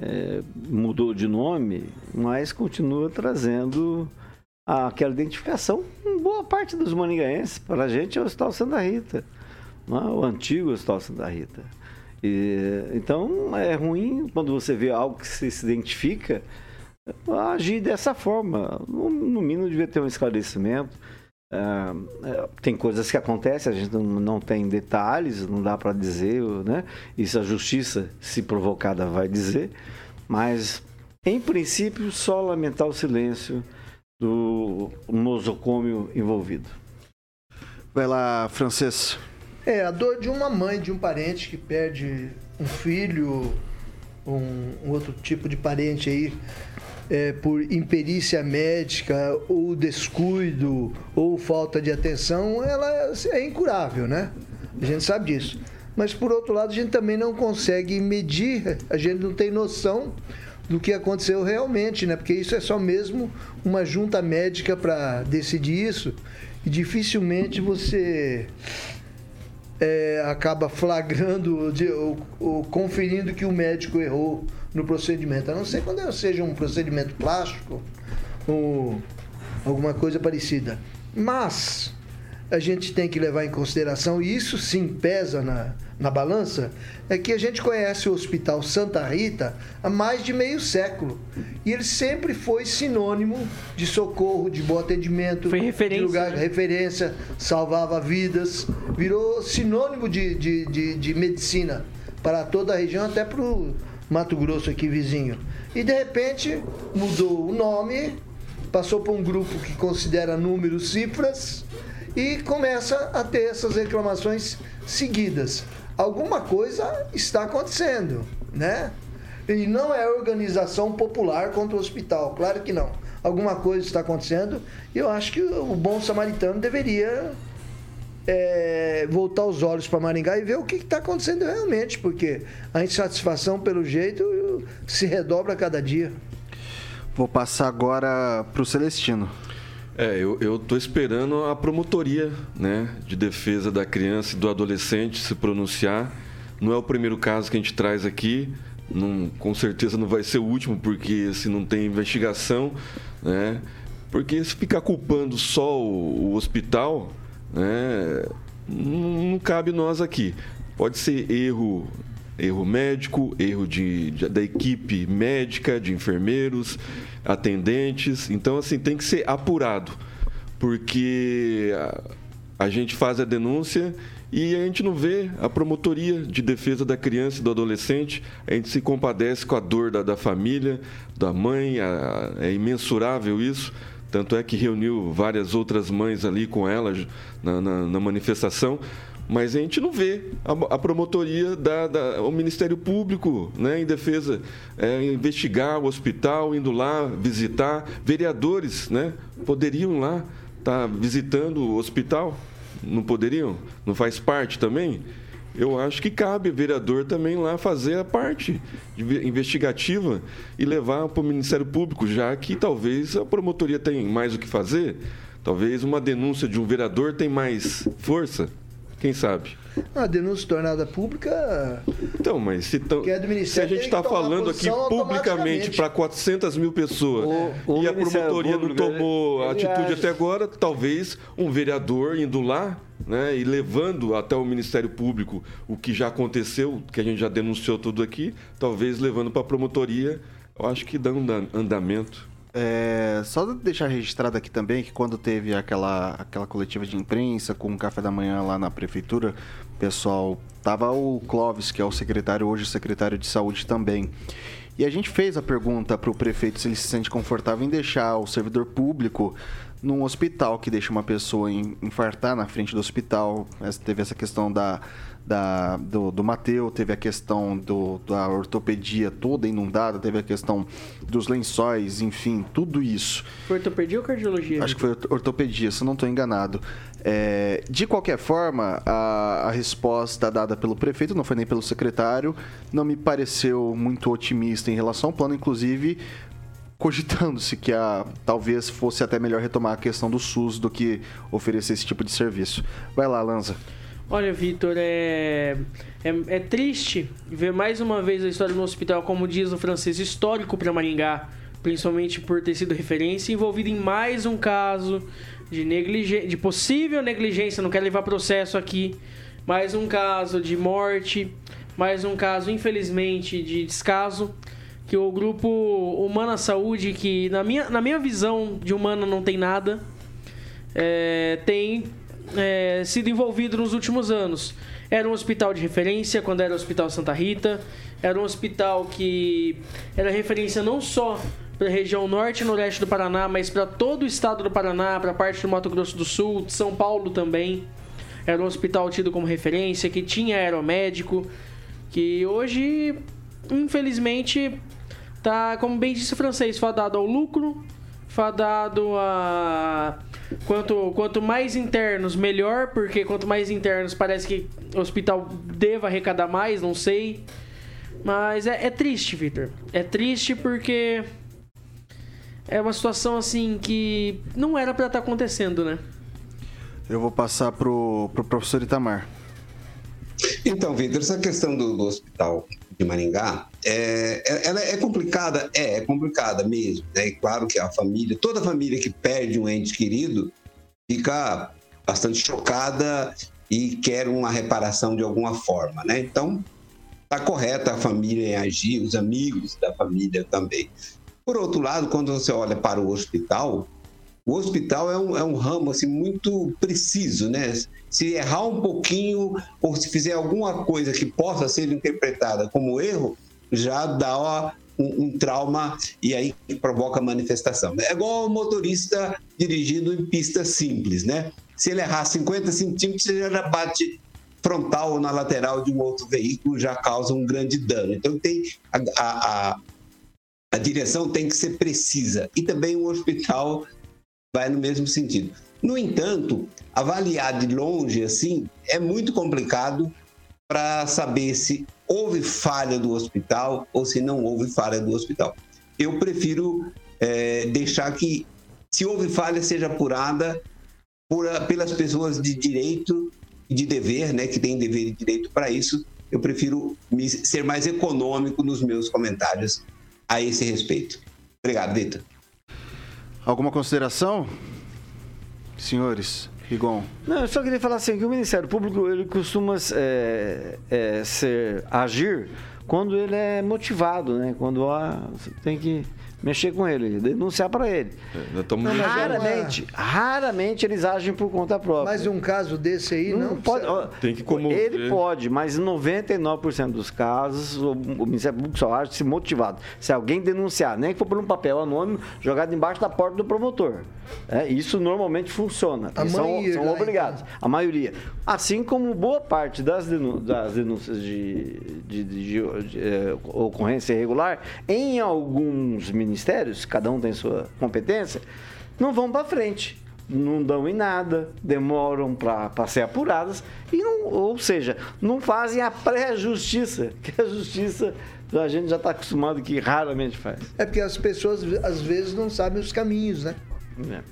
É, mudou de nome, mas continua trazendo aquela identificação boa parte dos maningaenses. Para a gente é o Hospital Santa Rita, é? o antigo Hospital Santa Rita. E, então é ruim quando você vê algo que se, se identifica agir dessa forma. No, no, mínimo devia ter um esclarecimento. É, é, tem coisas que acontecem, a gente não, não tem detalhes, não dá para dizer, né? Isso a justiça, se provocada, vai dizer. Mas, em princípio, só lamentar o silêncio do nosocômio envolvido. Vai lá, francês. É, a dor de uma mãe, de um parente que perde um filho, um, um outro tipo de parente aí é, por imperícia médica ou descuido ou falta de atenção, ela é incurável, né? A gente sabe disso. Mas por outro lado, a gente também não consegue medir, a gente não tem noção do que aconteceu realmente, né? Porque isso é só mesmo uma junta médica para decidir isso. E dificilmente você é, acaba flagrando, ou conferindo que o médico errou no procedimento, a não ser quando seja um procedimento plástico ou alguma coisa parecida. Mas a gente tem que levar em consideração, e isso sim pesa na, na balança, é que a gente conhece o Hospital Santa Rita há mais de meio século. E ele sempre foi sinônimo de socorro, de bom atendimento, foi referência, de lugar de né? referência, salvava vidas, virou sinônimo de, de, de, de medicina para toda a região, até para o Mato Grosso aqui vizinho. E de repente mudou o nome, passou para um grupo que considera números, cifras e começa a ter essas reclamações seguidas. Alguma coisa está acontecendo, né? E não é organização popular contra o hospital, claro que não. Alguma coisa está acontecendo e eu acho que o bom samaritano deveria é, voltar os olhos para Maringá e ver o que está acontecendo realmente, porque a insatisfação, pelo jeito, se redobra a cada dia. Vou passar agora para o Celestino. É, eu, tô esperando a promotoria, né, de defesa da criança e do adolescente se pronunciar. Não é o primeiro caso que a gente traz aqui, não, com certeza não vai ser o último, porque se não tem investigação, né, porque se ficar culpando só o, o hospital, né, não, não cabe nós aqui. Pode ser erro erro médico, erro de, de, da equipe médica, de enfermeiros, atendentes. Então, assim, tem que ser apurado, porque a, a, gente faz a denúncia e a gente não vê a promotoria de defesa da criança e do adolescente. A gente se compadece com a dor da, da família, da mãe, a, é imensurável isso. Tanto é que reuniu várias outras mães ali com ela na, na, na manifestação mas a gente não vê a, a promotoria da, da, o Ministério Público né, em defesa é, investigar o hospital, indo lá visitar vereadores, né, poderiam lá estar tá visitando o hospital, não poderiam? Não faz parte também? Eu acho que cabe vereador também lá fazer a parte investigativa e levar para o Ministério Público, já que talvez a promotoria tem mais o que fazer, talvez uma denúncia de um vereador tem mais força. Quem sabe? A denúncia tornada pública. Então, mas se, tão, Que é do se a gente está falando aqui publicamente para 400 mil pessoas O- o e a promotoria não tomou ele- ele atitude até agora, talvez um vereador indo lá né, e levando até o Ministério Público o que já aconteceu, que a gente já denunciou tudo aqui, talvez levando para a promotoria, eu acho que dá um anda- andamento. É, só deixar registrado aqui também que quando teve aquela, aquela coletiva de imprensa com o café da manhã lá na prefeitura, pessoal, tava o Clóvis, que é o secretário, hoje secretário de saúde também. E a gente fez a pergunta para o prefeito se ele se sente confortável em deixar o servidor público num hospital que deixa uma pessoa in- infartar na frente do hospital. Teve essa questão da, da, do, do Mateu, teve a questão do, da ortopedia toda inundada, teve a questão dos lençóis, enfim, tudo isso. Foi ortopedia ou cardiologia? Acho que foi orto- ortopedia, se eu não estou enganado. É, de qualquer forma, a, a resposta dada pelo prefeito, não foi nem pelo secretário, não me pareceu muito otimista em relação ao plano, inclusive cogitando-se que a, talvez fosse até melhor retomar a questão do SUS do que oferecer esse tipo de serviço. Vai lá, Lanza. Olha, Vitor, é... é. É triste ver mais uma vez a história no hospital, como diz o francês, histórico para Maringá, principalmente por ter sido referência, envolvido em mais um caso de, neglige... de possível negligência, não quero levar processo aqui, mais um caso de morte, mais um caso, infelizmente, de descaso, que o grupo Humana Saúde, que na minha, na minha visão de humana não tem nada, é, tem é, sido envolvido nos últimos anos. Era um hospital de referência quando era o Hospital Santa Rita, era um hospital que era referência não só para a região norte e noroeste do Paraná, mas para todo o estado do Paraná, para a parte do Mato Grosso do Sul, de São Paulo também. Era um hospital tido como referência, que tinha aeromédico, que hoje, infelizmente, tá, como bem disse o francês, fadado ao lucro, fadado a. Quanto, quanto mais internos, melhor, porque quanto mais internos parece que o hospital deva arrecadar mais, não sei. Mas é, é triste, Victor. É triste porque é uma situação assim que não era pra estar acontecendo, né? Eu vou passar pro, pro professor Itamar. Então, Vitor, essa questão do, do hospital de Maringá, é, é- ela é complicada? É, é complicada mesmo. Né? E claro que a família, toda família que perde um ente querido, fica bastante chocada e quer uma reparação de alguma forma, né? Então, está correta a família em agir, os amigos da família também. Por outro lado, quando você olha para o hospital, o hospital é um, é um ramo assim, muito preciso, né? Se errar um pouquinho ou se fizer alguma coisa que possa ser interpretada como erro, já dá um, um trauma e aí provoca manifestação. É igual o motorista dirigindo em pista simples, né? Se ele errar 50 centímetros, ele já bate frontal ou na lateral de um outro veículo, já causa um grande dano. Então tem a, a, a a direção tem que ser precisa e também o hospital vai no mesmo sentido. No entanto, avaliar de longe assim é muito complicado para saber se houve falha do hospital ou se não houve falha do hospital. Eu prefiro eh, deixar que, se houve falha, seja apurada por, pelas pessoas de direito e de dever, né, que têm dever e direito para isso. Eu prefiro me- ser mais econômico nos meus comentários a esse respeito. Obrigado, Vitor. Alguma consideração? Senhores, Rigon. Não, eu só queria falar assim que o Ministério Público ele costuma é, é, ser, agir quando ele é motivado, né? Quando você tem que mexer com ele, denunciar para ele. É, estamos Não, mas vivendo- Raramente, raramente eles agem por conta própria. Mais um caso desse aí, não, pode, precisa- ó, Tem que comover. Ele pode, mas em 99% dos casos, o, o Ministério Público só age se motivado. Se alguém denunciar, nem que for por um papel anônimo jogado embaixo da porta do promotor. É, isso normalmente funciona. A E são, são então. obrigados. A maioria. Assim como boa parte das, denu- das denúncias de, de- de- de, de, eh, ocorrência irregular, em alguns ministérios, cada um tem sua competência, não vão para frente não dão em nada, demoram para ser apuradas, e não, ou seja, não fazem a pré-justiça, que a justiça a gente já está acostumado que raramente faz. É porque as pessoas às vezes não sabem os caminhos, né? né?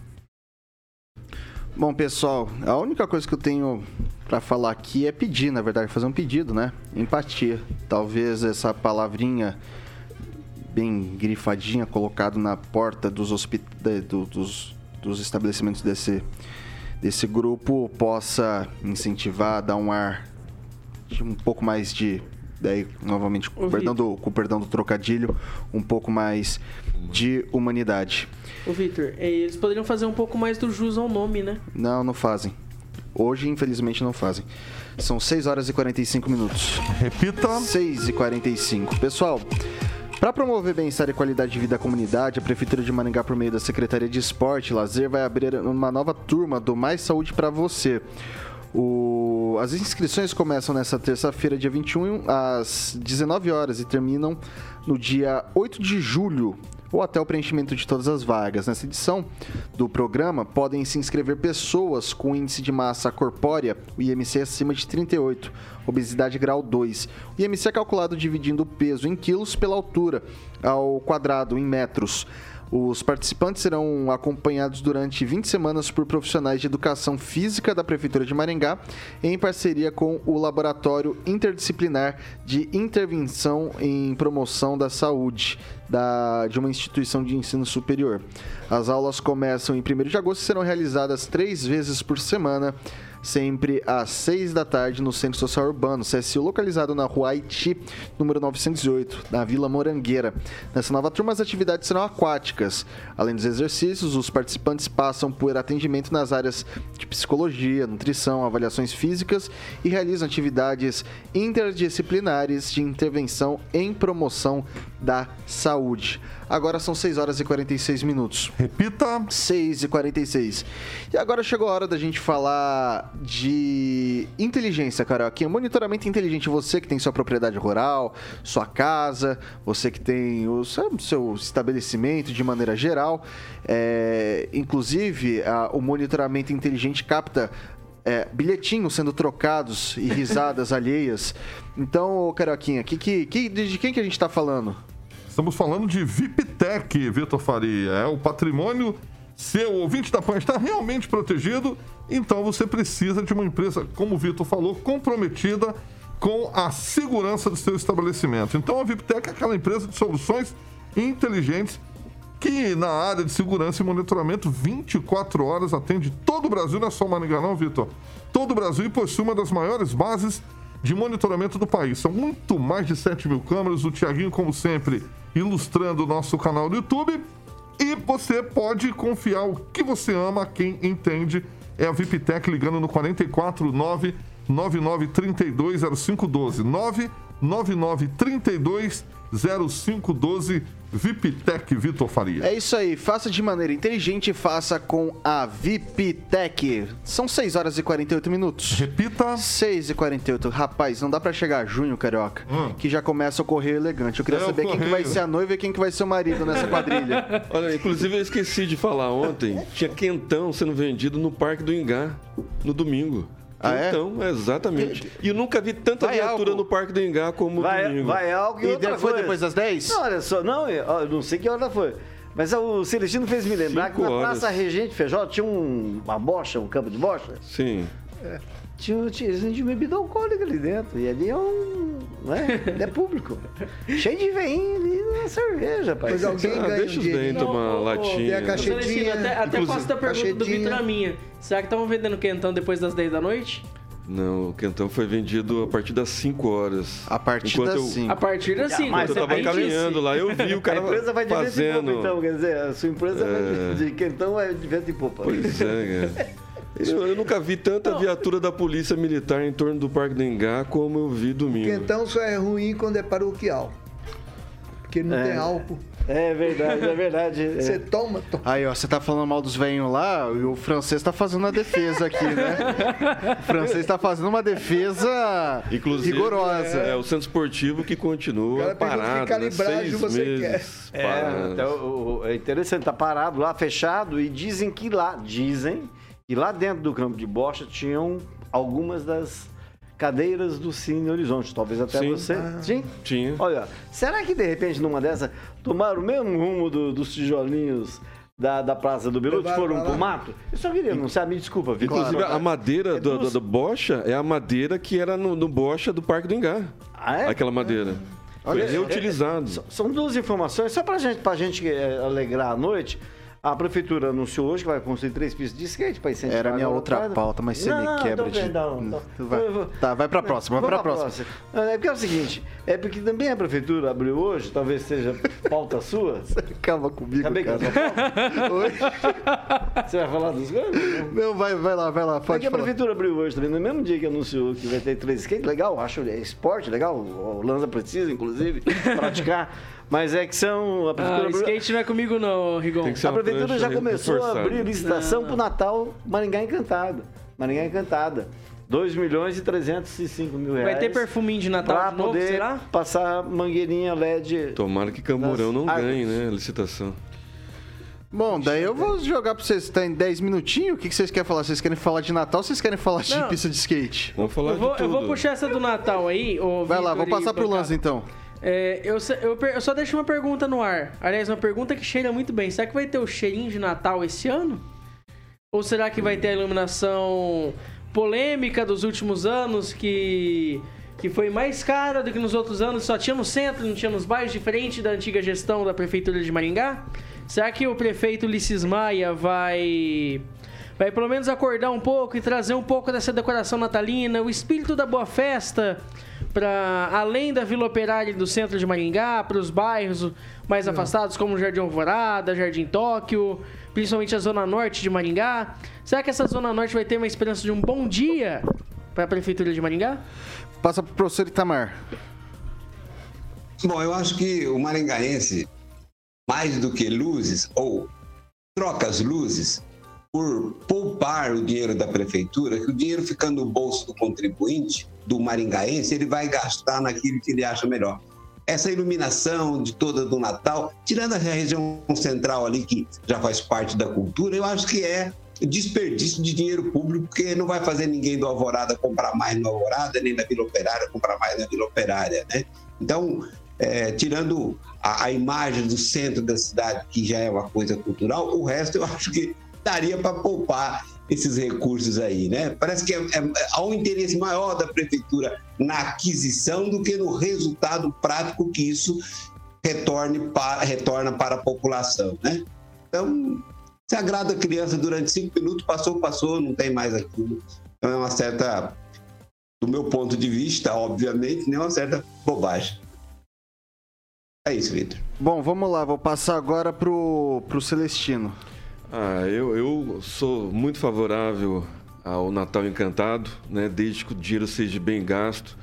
Bom, pessoal, a única coisa que eu tenho para falar aqui é pedir, na verdade, fazer um pedido, né? Empatia. Talvez essa palavrinha bem grifadinha colocado na porta dos, hospi- do- dos, dos estabelecimentos desse, desse grupo possa incentivar, dar um ar de um pouco mais de daí novamente com o perdão do, com o perdão do trocadilho, um pouco mais de humanidade. Ô, Victor, é, eles poderiam fazer um pouco mais do jus ao nome, né? Não, não fazem. Hoje, infelizmente, não fazem. São 6 horas e 45 minutos. Repita. 6 e 45. Pessoal, para promover bem-estar e qualidade de vida à comunidade, a Prefeitura de Maringá, por meio da Secretaria de Esporte e Lazer, vai abrir uma nova turma do Mais Saúde para você. O- As inscrições começam nessa terça-feira, dia 21, às 19 horas e terminam no dia 8 de julho, ou até o preenchimento de todas as vagas. Nessa edição do programa, podem se inscrever pessoas com índice de massa corpórea, o IMC acima de 38, obesidade grau 2. O IMC é calculado dividindo o peso em quilos pela altura ao quadrado em metros. Os participantes serão acompanhados durante 20 semanas por profissionais de educação física da Prefeitura de Maringá, em parceria com o Laboratório Interdisciplinar de Intervenção em Promoção da Saúde da, de uma instituição de ensino superior. As aulas começam em 1 de agosto e serão realizadas três vezes por semana sempre às 6 da tarde no Centro Social Urbano, CSU, localizado na rua Haiti, número 908, na Vila Morangueira. Nessa nova turma, as atividades serão aquáticas. Além dos exercícios, os participantes passam por atendimento nas áreas de psicologia, nutrição, avaliações físicas e realizam atividades interdisciplinares de intervenção em promoção da saúde. Agora são 6 horas e 46 minutos. Repita. 6 e 46. E agora chegou a hora da gente falar de inteligência, Carioquinha. Monitoramento inteligente. Você que tem sua propriedade rural, sua casa, você que tem o seu, seu estabelecimento de maneira geral. É, inclusive, a- o monitoramento inteligente capta é, bilhetinhos sendo trocados e risadas alheias. Então, Carioquinha, que, que, que- de quem que a gente tá falando? Estamos falando de VIPTEC, Vitor Faria. É o patrimônio seu ouvinte da PAN está realmente protegido, então você precisa de uma empresa, como o Vitor falou, comprometida com a segurança do seu estabelecimento. Então a VIPTEC é aquela empresa de soluções inteligentes que na área de segurança e monitoramento 24 horas atende todo o Brasil, não é só Maringá não, Vitor? Todo o Brasil e possui uma das maiores bases de monitoramento do país. São muito mais de 7 mil câmeras. O Tiaguinho, como sempre, ilustrando o nosso canal no YouTube. E você pode confiar o que você ama quem entende. É a VIPTEC ligando no 449 9932 0512 99932 0512 VIPTEC Vitor Faria. É isso aí, faça de maneira inteligente, faça com a VIPTEC. São 6 horas e 48 minutos. Repita. 6 e 48. Rapaz, não dá pra chegar a junho, carioca, Hum. que já começa o correio elegante. Eu queria É, saber quem que vai ser a noiva e quem que vai ser o marido nessa quadrilha. Olha, inclusive eu esqueci de falar ontem, tinha quentão sendo vendido no Parque do Ingá, no domingo. Ah, é? Quentão, exatamente. E eu nunca vi tanta Vai viatura algo. no Parque do Ingá como Vai, domingo. vai algo e, E outra foi coisa. depois das 10? Não, olha só, não, eu não sei que hora foi. Mas o Celestino fez me lembrar Cinco que na horas. Praça Regente Feijó tinha um- uma bocha, um campo de bocha. Sim. Tinha, tinha, eles vendiam bebida alcoólica ali dentro. E ali é um. Né? é público. Cheio de veinho ali na cerveja, pai. Mas alguém Ah, ganha deixa um os dentes tomar latinha. tem a Celestino, até, até faço da pergunta do. Vitor a minha. Será que estavam vendendo quentão depois das 10 da noite? Não, o quentão foi vendido a partir das 5 horas. A partir Enquanto das eu- 5. A partir das 5. mas eu tava caminhando lá, eu vi o A cara empresa vai de vento em fazendo. popa, então, quer dizer, a sua empresa vai de, de quentão é de vento em popa. Pois é, cara. Eu, eu nunca vi tanta viatura da polícia militar em torno do Parque do Engá como eu vi domingo. Quentão só é ruim quando é paroquial. Porque não É. tem álcool. É verdade, é verdade. é. Você toma, toma. Aí, ó, você tá falando mal dos velhos lá e o francês tá fazendo a defesa aqui, né? O francês tá fazendo uma defesa Inclusive, rigorosa. É, o centro esportivo que O continua cara pergunta que parado, né? Seis você meses É, parado. até o- o- é interessante, tá parado lá, fechado, e dizem que lá, dizem, que lá dentro do campo de bocha tinham algumas das cadeiras do Cine Horizonte. Talvez até Sim. você. Sim. Tinha. Olha, será que de repente numa dessa tomaram o mesmo rumo do- dos tijolinhos da, da Praça do Beluto Levaram foram pro mato? Eu só queria anunciar, me desculpa, Vitor. Inclusive, a madeira É do, do, do bocha é a madeira que era no, no bocha do Parque do Engá. Ah, é? Aquela madeira. Foi Olha, reutilizado. S- São duas informações, só pra gente, pra gente eh, alegrar a noite. A prefeitura anunciou hoje que vai construir três pistas de skate para incentivar. Era a minha a outra garotada. pauta, mas você Não, me não, quebra tô de- não, não. Vai. Tá, vai pra próxima, vai Vamos pra próxima. É porque é o seguinte, é porque também a prefeitura abriu hoje, talvez seja pauta sua. Acaba comigo, Acabei com a cara. pauta. Oi? Você vai falar dos ganhos? Não, vai, vai lá, vai lá, É pode que a falar. prefeitura abriu hoje também, no mesmo dia que anunciou que vai ter três skates, legal, acho é esporte, legal, o Lanza precisa, inclusive, praticar, mas é que são... A Ah, prefeitura abriu- skate não é comigo não, Rigon. Tem que ser A prefeitura já começou a abrir licitação pro Natal Maringá Encantada. Maringá Encantada. 2 milhões e 305 mil reais. Vai ter perfuminho de Natal pra de novo, poder será? passar mangueirinha LED. Tomara que Camburão não ganhe, né? A licitação. Bom, daí eu vou jogar pra vocês. Tem 10 minutinhos? O que que vocês querem falar? Vocês querem falar de Natal ou vocês querem falar de Não. pista de skate? Vamos falar Eu vou, de tudo. eu vou puxar essa do Natal aí. ô, Vai lá, vou passar pro. Lanza então. É, eu, eu eu só deixo uma pergunta no ar. Aliás, uma pergunta que cheira muito bem. Será que vai ter o cheirinho de Natal esse ano? Ou será que vai ter a iluminação polêmica dos últimos anos que, que foi mais cara do que nos outros anos? Só tinha no centro, não tinha nos bairros, diferente da antiga gestão da Prefeitura de Maringá? Será que o prefeito Ulisses Maia vai vai pelo menos acordar um pouco e trazer um pouco dessa decoração natalina, o espírito da boa festa para além da Vila Operária do centro de Maringá, para os bairros mais afastados como Jardim Alvorada, Jardim Tóquio, principalmente a zona norte de Maringá. Será que essa zona norte vai ter uma esperança de um bom dia para a prefeitura de Maringá? Passa pro professor Itamar. Bom, eu acho que o maringaense, mais do que luzes, ou troca as luzes, por poupar o dinheiro da prefeitura, que o dinheiro ficando no bolso do contribuinte, do maringaense, ele vai gastar naquilo que ele acha melhor. Essa iluminação de toda do Natal, tirando a região central ali, que já faz parte da cultura, eu acho que é desperdício de dinheiro público, porque não vai fazer ninguém do Alvorada comprar mais no Alvorada, nem da Vila Operária comprar mais na Vila Operária, né? Então, é, tirando a, a imagem do centro da cidade, que já é uma coisa cultural, o resto eu acho que daria para poupar esses recursos aí, né? Parece que é, é- há um interesse maior da prefeitura na aquisição do que no resultado prático que isso retorne para, retorna para a população, né? Então, se agrada a criança durante cinco minutos, passou, passou, não tem mais aquilo. Então é uma certa, do meu ponto de vista, obviamente, né, uma certa bobagem. É isso, Vitor. Bom, vamos lá, vou passar agora pro, pro Celestino. Ah, eu, eu sou muito favorável ao Natal Encantado, né? Desde que o dinheiro seja bem gasto,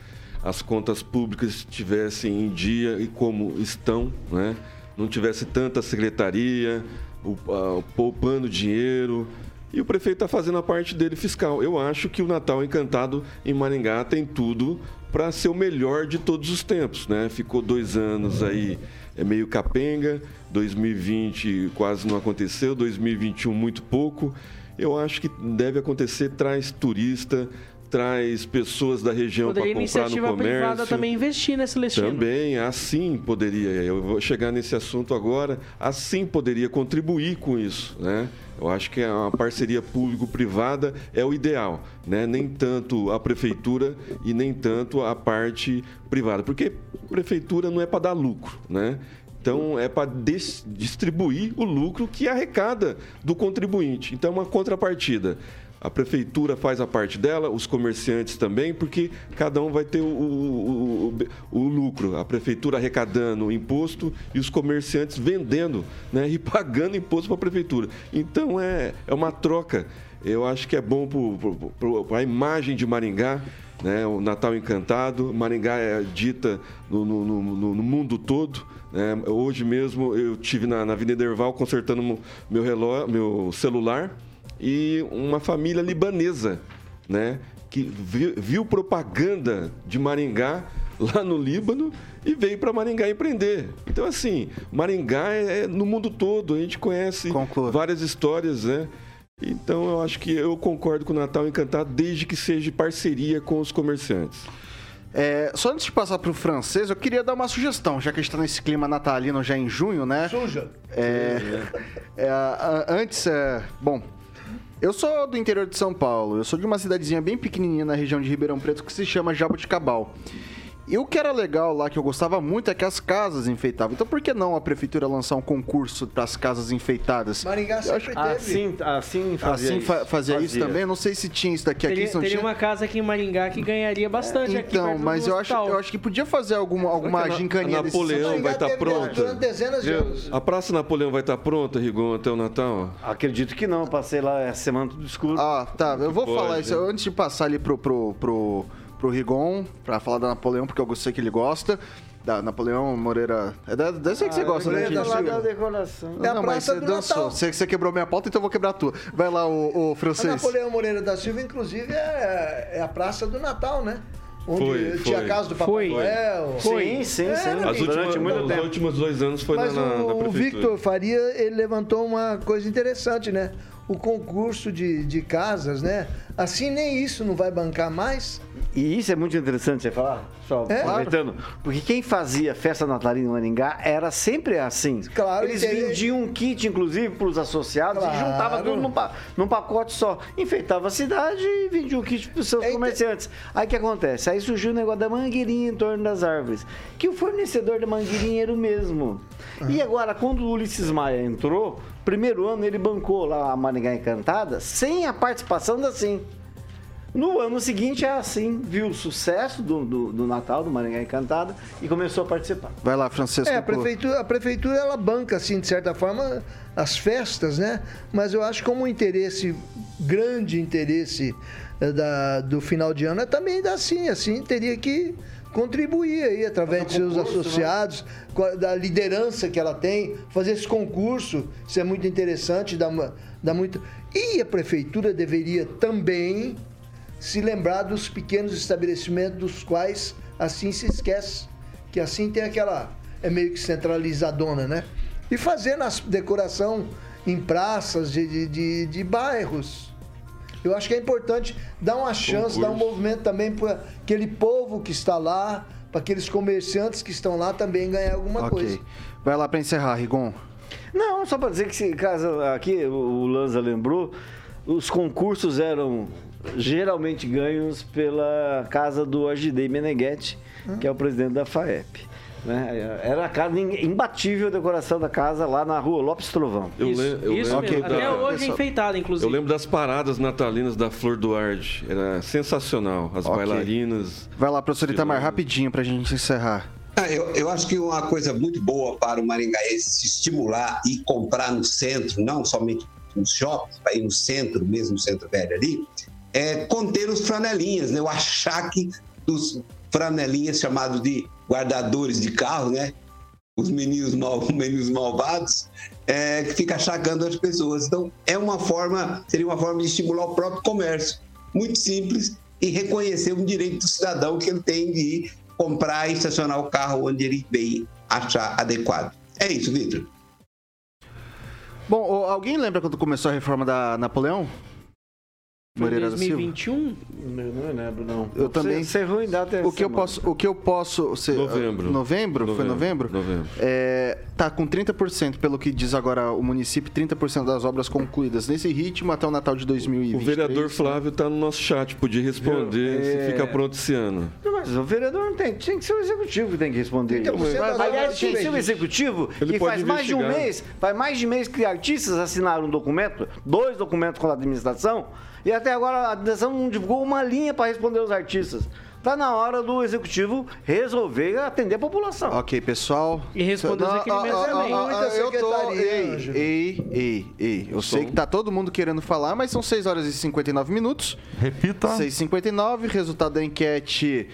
as contas públicas estivessem em dia e como estão, né? Não tivesse tanta secretaria, o, a- poupando dinheiro. E o prefeito está fazendo a parte dele fiscal. Eu acho que o Natal Encantado em Maringá tem tudo para ser o melhor de todos os tempos, né? Ficou dois anos aí é meio capenga, 2020 quase não aconteceu, 2021 muito pouco. Eu acho que deve acontecer, traz turista, traz pessoas da região para Poderia comprar no iniciativa privada comércio. também investir nesse Celestino. Também, assim poderia, eu vou chegar nesse assunto agora, assim poderia contribuir com isso, né? Eu acho que a parceria público-privada é o ideal, né? Nem tanto a prefeitura e nem tanto a parte privada, porque prefeitura não é para dar lucro, né? Então é para distribuir o lucro que arrecada do contribuinte. Então é uma contrapartida. A prefeitura faz a parte dela, os comerciantes também, porque cada um vai ter o, o- o- o lucro. A prefeitura arrecadando imposto e os comerciantes vendendo né, e pagando imposto para a prefeitura. Então é, é uma troca. Eu acho que é bom para a imagem de Maringá, né, o Natal Encantado. Maringá é dita no, no- no- no mundo todo. né. Hoje mesmo eu tive na, na Avenida Erval consertando meu, relógio, meu celular e uma família libanesa, né, que viu, viu propaganda de Maringá lá no Líbano e veio para Maringá empreender. Então, assim, Maringá é, é no mundo todo, a gente conhece várias histórias, né? Então, eu acho que eu concordo com o Natal Encantado desde que seja parceria com os comerciantes. É, só antes de passar pro francês, eu queria dar uma sugestão, já que a gente tá nesse clima natalino já em junho, né? Suja. É, é, antes, é, bom, eu sou do interior de São Paulo, eu sou de uma cidadezinha bem pequenininha na região de Ribeirão Preto que se chama Jaboticabal. E o que era legal lá, que eu gostava muito, é que as casas enfeitavam. Então por que não a prefeitura lançar um concurso para as casas enfeitadas? Maringá Eu acho sempre teve. Assim, assim fazia Assim isso. fa- fazia, isso também? Não sei se tinha isso daqui aqui, Teria, se não teria tinha. uma casa aqui em Maringá que ganharia bastante aqui Então, do mas eu acho, eu acho que podia fazer alguma, alguma a gincaninha desse Napoleão vai estar teve pronta? Dezenas de anos. A Praça Napoleão vai estar pronta, Rigon, até o Natal? Acredito que não, passei lá essa semana tudo escuro. Ah, tá. Eu vou Pode, falar isso antes de passar ali pro, pro, pro, pro Rigon, pra falar da Napoleão, porque eu sei que ele gosta. Da Napoleão Moreira. É da, deve ser que você gosta, né, gente? da lá da decoração. É a não, mas Praça você do dançou. Natal. Você, você quebrou minha pauta, então eu vou quebrar a tua. Vai lá, o, o A francês. Napoleão Moreira da Silva, inclusive, é, é a Praça do Natal, né? Onde Foi, tinha foi. a casa do Papai Foi. Noel. Sim, sim, sim. Era, As Durante últimas, muito os tempo. últimos dois anos foi Mas na, na, na o, o prefeitura. Victor Faria, ele levantou uma coisa interessante, né? O concurso de, de casas, né? Assim, nem isso não vai bancar mais. E isso é muito interessante você falar, só É? aproveitando, porque quem fazia festa natalina em Maringá era sempre assim. Claro, Eles entendi. vendiam um kit, inclusive, para os associados Claro. e juntava tudo num, num pacote só. Enfeitava a cidade e vendia um kit para os seus É, comerciantes. Aí o que acontece? Aí surgiu o negócio da mangueirinha em torno das árvores, que o fornecedor da mangueirinha era o mesmo. E agora, quando o Ulisses Maia entrou, primeiro ano ele bancou lá a Maringá Encantada sem a participação da Sim. No ano seguinte é assim, viu o sucesso do, do, do Natal, do Maringá Encantada, e começou a participar. Vai lá, Francisco. É, a prefeitura, a prefeitura ela banca, assim, de certa forma, as festas, né? Mas eu acho que como um interesse, grande interesse eh, da, do final de ano é também da sim, assim, teria que contribuir aí através de seus associados, com a- da liderança que ela tem, fazer esse concurso, isso é muito interessante, dá, uma- dá muito. E a prefeitura deveria também se lembrar dos pequenos estabelecimentos dos quais assim se esquece. Que assim tem aquela. É meio que centralizadona, né? E fazer nas decoração em praças de, de, de, de bairros. Eu acho que é importante dar uma chance, dar um movimento também para aquele povo que está lá, para aqueles comerciantes que estão lá também ganhar alguma Ok. coisa. Vai lá pra encerrar, Rigon. Não, só para dizer que, se caso aqui o Lanza lembrou, os concursos eram geralmente ganhos pela casa do Agidei Meneghetti, que é o presidente da FAEP. né? Era a casa imbatível a decoração da casa lá na rua Lopes Trovão. Eu, isso, le- eu isso lembro mesmo. da- Até hoje é enfeitada, inclusive. Eu lembro das paradas natalinas da Flor Duarte. Era sensacional. As Ok. bailarinas. Vai lá, professor Itamar, rapidinho pra gente encerrar. Ah, eu, eu acho que uma coisa muito boa para o maringaense se estimular e comprar no centro, não somente nos shoppings, para ir no centro, mesmo no centro velho ali, é conter os franelinhas, né? O achaque dos franelinhas chamados de guardadores de carro, né? Os meninos, mal, meninos malvados, é, que fica achacando as pessoas. Então, é uma forma, seria uma forma de estimular o próprio comércio. Muito simples e reconhecer um direito do cidadão que ele tem de ir comprar e estacionar o carro onde ele bem achar adequado. É isso, Vitor. Bom, alguém lembra quando começou a reforma da Napoleão? Moreira da Silva? 2021? Eu não lembro, não. Eu também- Você errou em data O que eu posso. O que eu posso. ser- Novembro. Novembro? Foi novembro? Novembro. É, tá com 30%, pelo que diz agora o município, 30% das obras concluídas nesse ritmo até o Natal de O 2020. vereador Flávio está no nosso chat, podia responder É. se fica pronto esse ano. Não, Mas o vereador não tem, tem que ser o executivo que tem que responder. 30% isso. das Aliás, tem que ser o executivo Ele que faz mais de um investigar. mês, faz mais de mês que artistas assinaram um documento, dois documentos com a administração, e até agora a administração não divulgou uma linha para responder os artistas. Tá na hora do executivo resolver atender a população. Ok, pessoal. E responder os requerimentos ah, também. ah, ah, eu tô. Ei, ei, ei, ei. Eu sei que tá todo mundo querendo falar, mas são 6 horas e 59 minutos. Repita. 6h59, resultado da enquete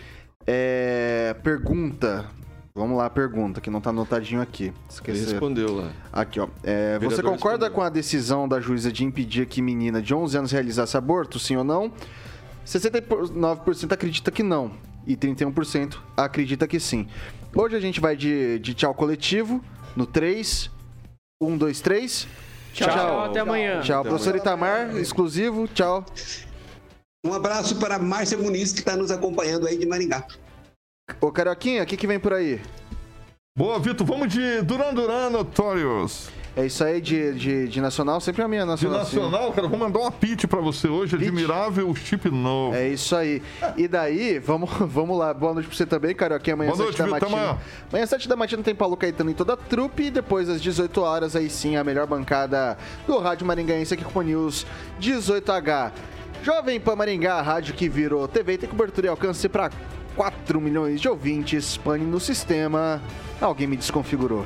é. Pergunta. Vamos lá, pergunta, que não tá anotadinho aqui. Ele Esqueci. respondeu lá. Aqui, ó. É, você concorda respondeu. com a decisão da juíza de impedir que menina de 11 anos realizasse aborto, sim ou não? 69% acredita que não. E 31% acredita que sim. Hoje a gente vai de, de tchau coletivo no 3. 1, 2, 3. Tchau, tchau, até amanhã. Tchau, professor Itamar, exclusivo. Tchau. Um abraço para a Márcia Muniz, que está nos acompanhando aí de Maringá. Ô, Carioquinha, o que, que vem por aí? Boa, Vitor. Vamos de Duran Duran Notorious. É isso aí de, de, de nacional, sempre a minha De nacional. nacional, cara, vou mandar uma pitch pra você hoje. Pitch? Admirável chip novo. É isso aí. E daí, vamos, vamos lá. Boa noite pra você também, Carioquinha. Amanhã Boa às 7 noite, da Vitor. matina. Amanhã. Amanhã às 7 da matina tem Paulo Caetano em toda a trupe. E depois, às 18 horas, aí sim, a melhor bancada do Rádio Maringaense aqui com o News 18H. Jovem Pan Maringá, rádio que virou TV tem cobertura e alcance para 4 milhões de ouvintes. Pane no sistema. Alguém me desconfigurou.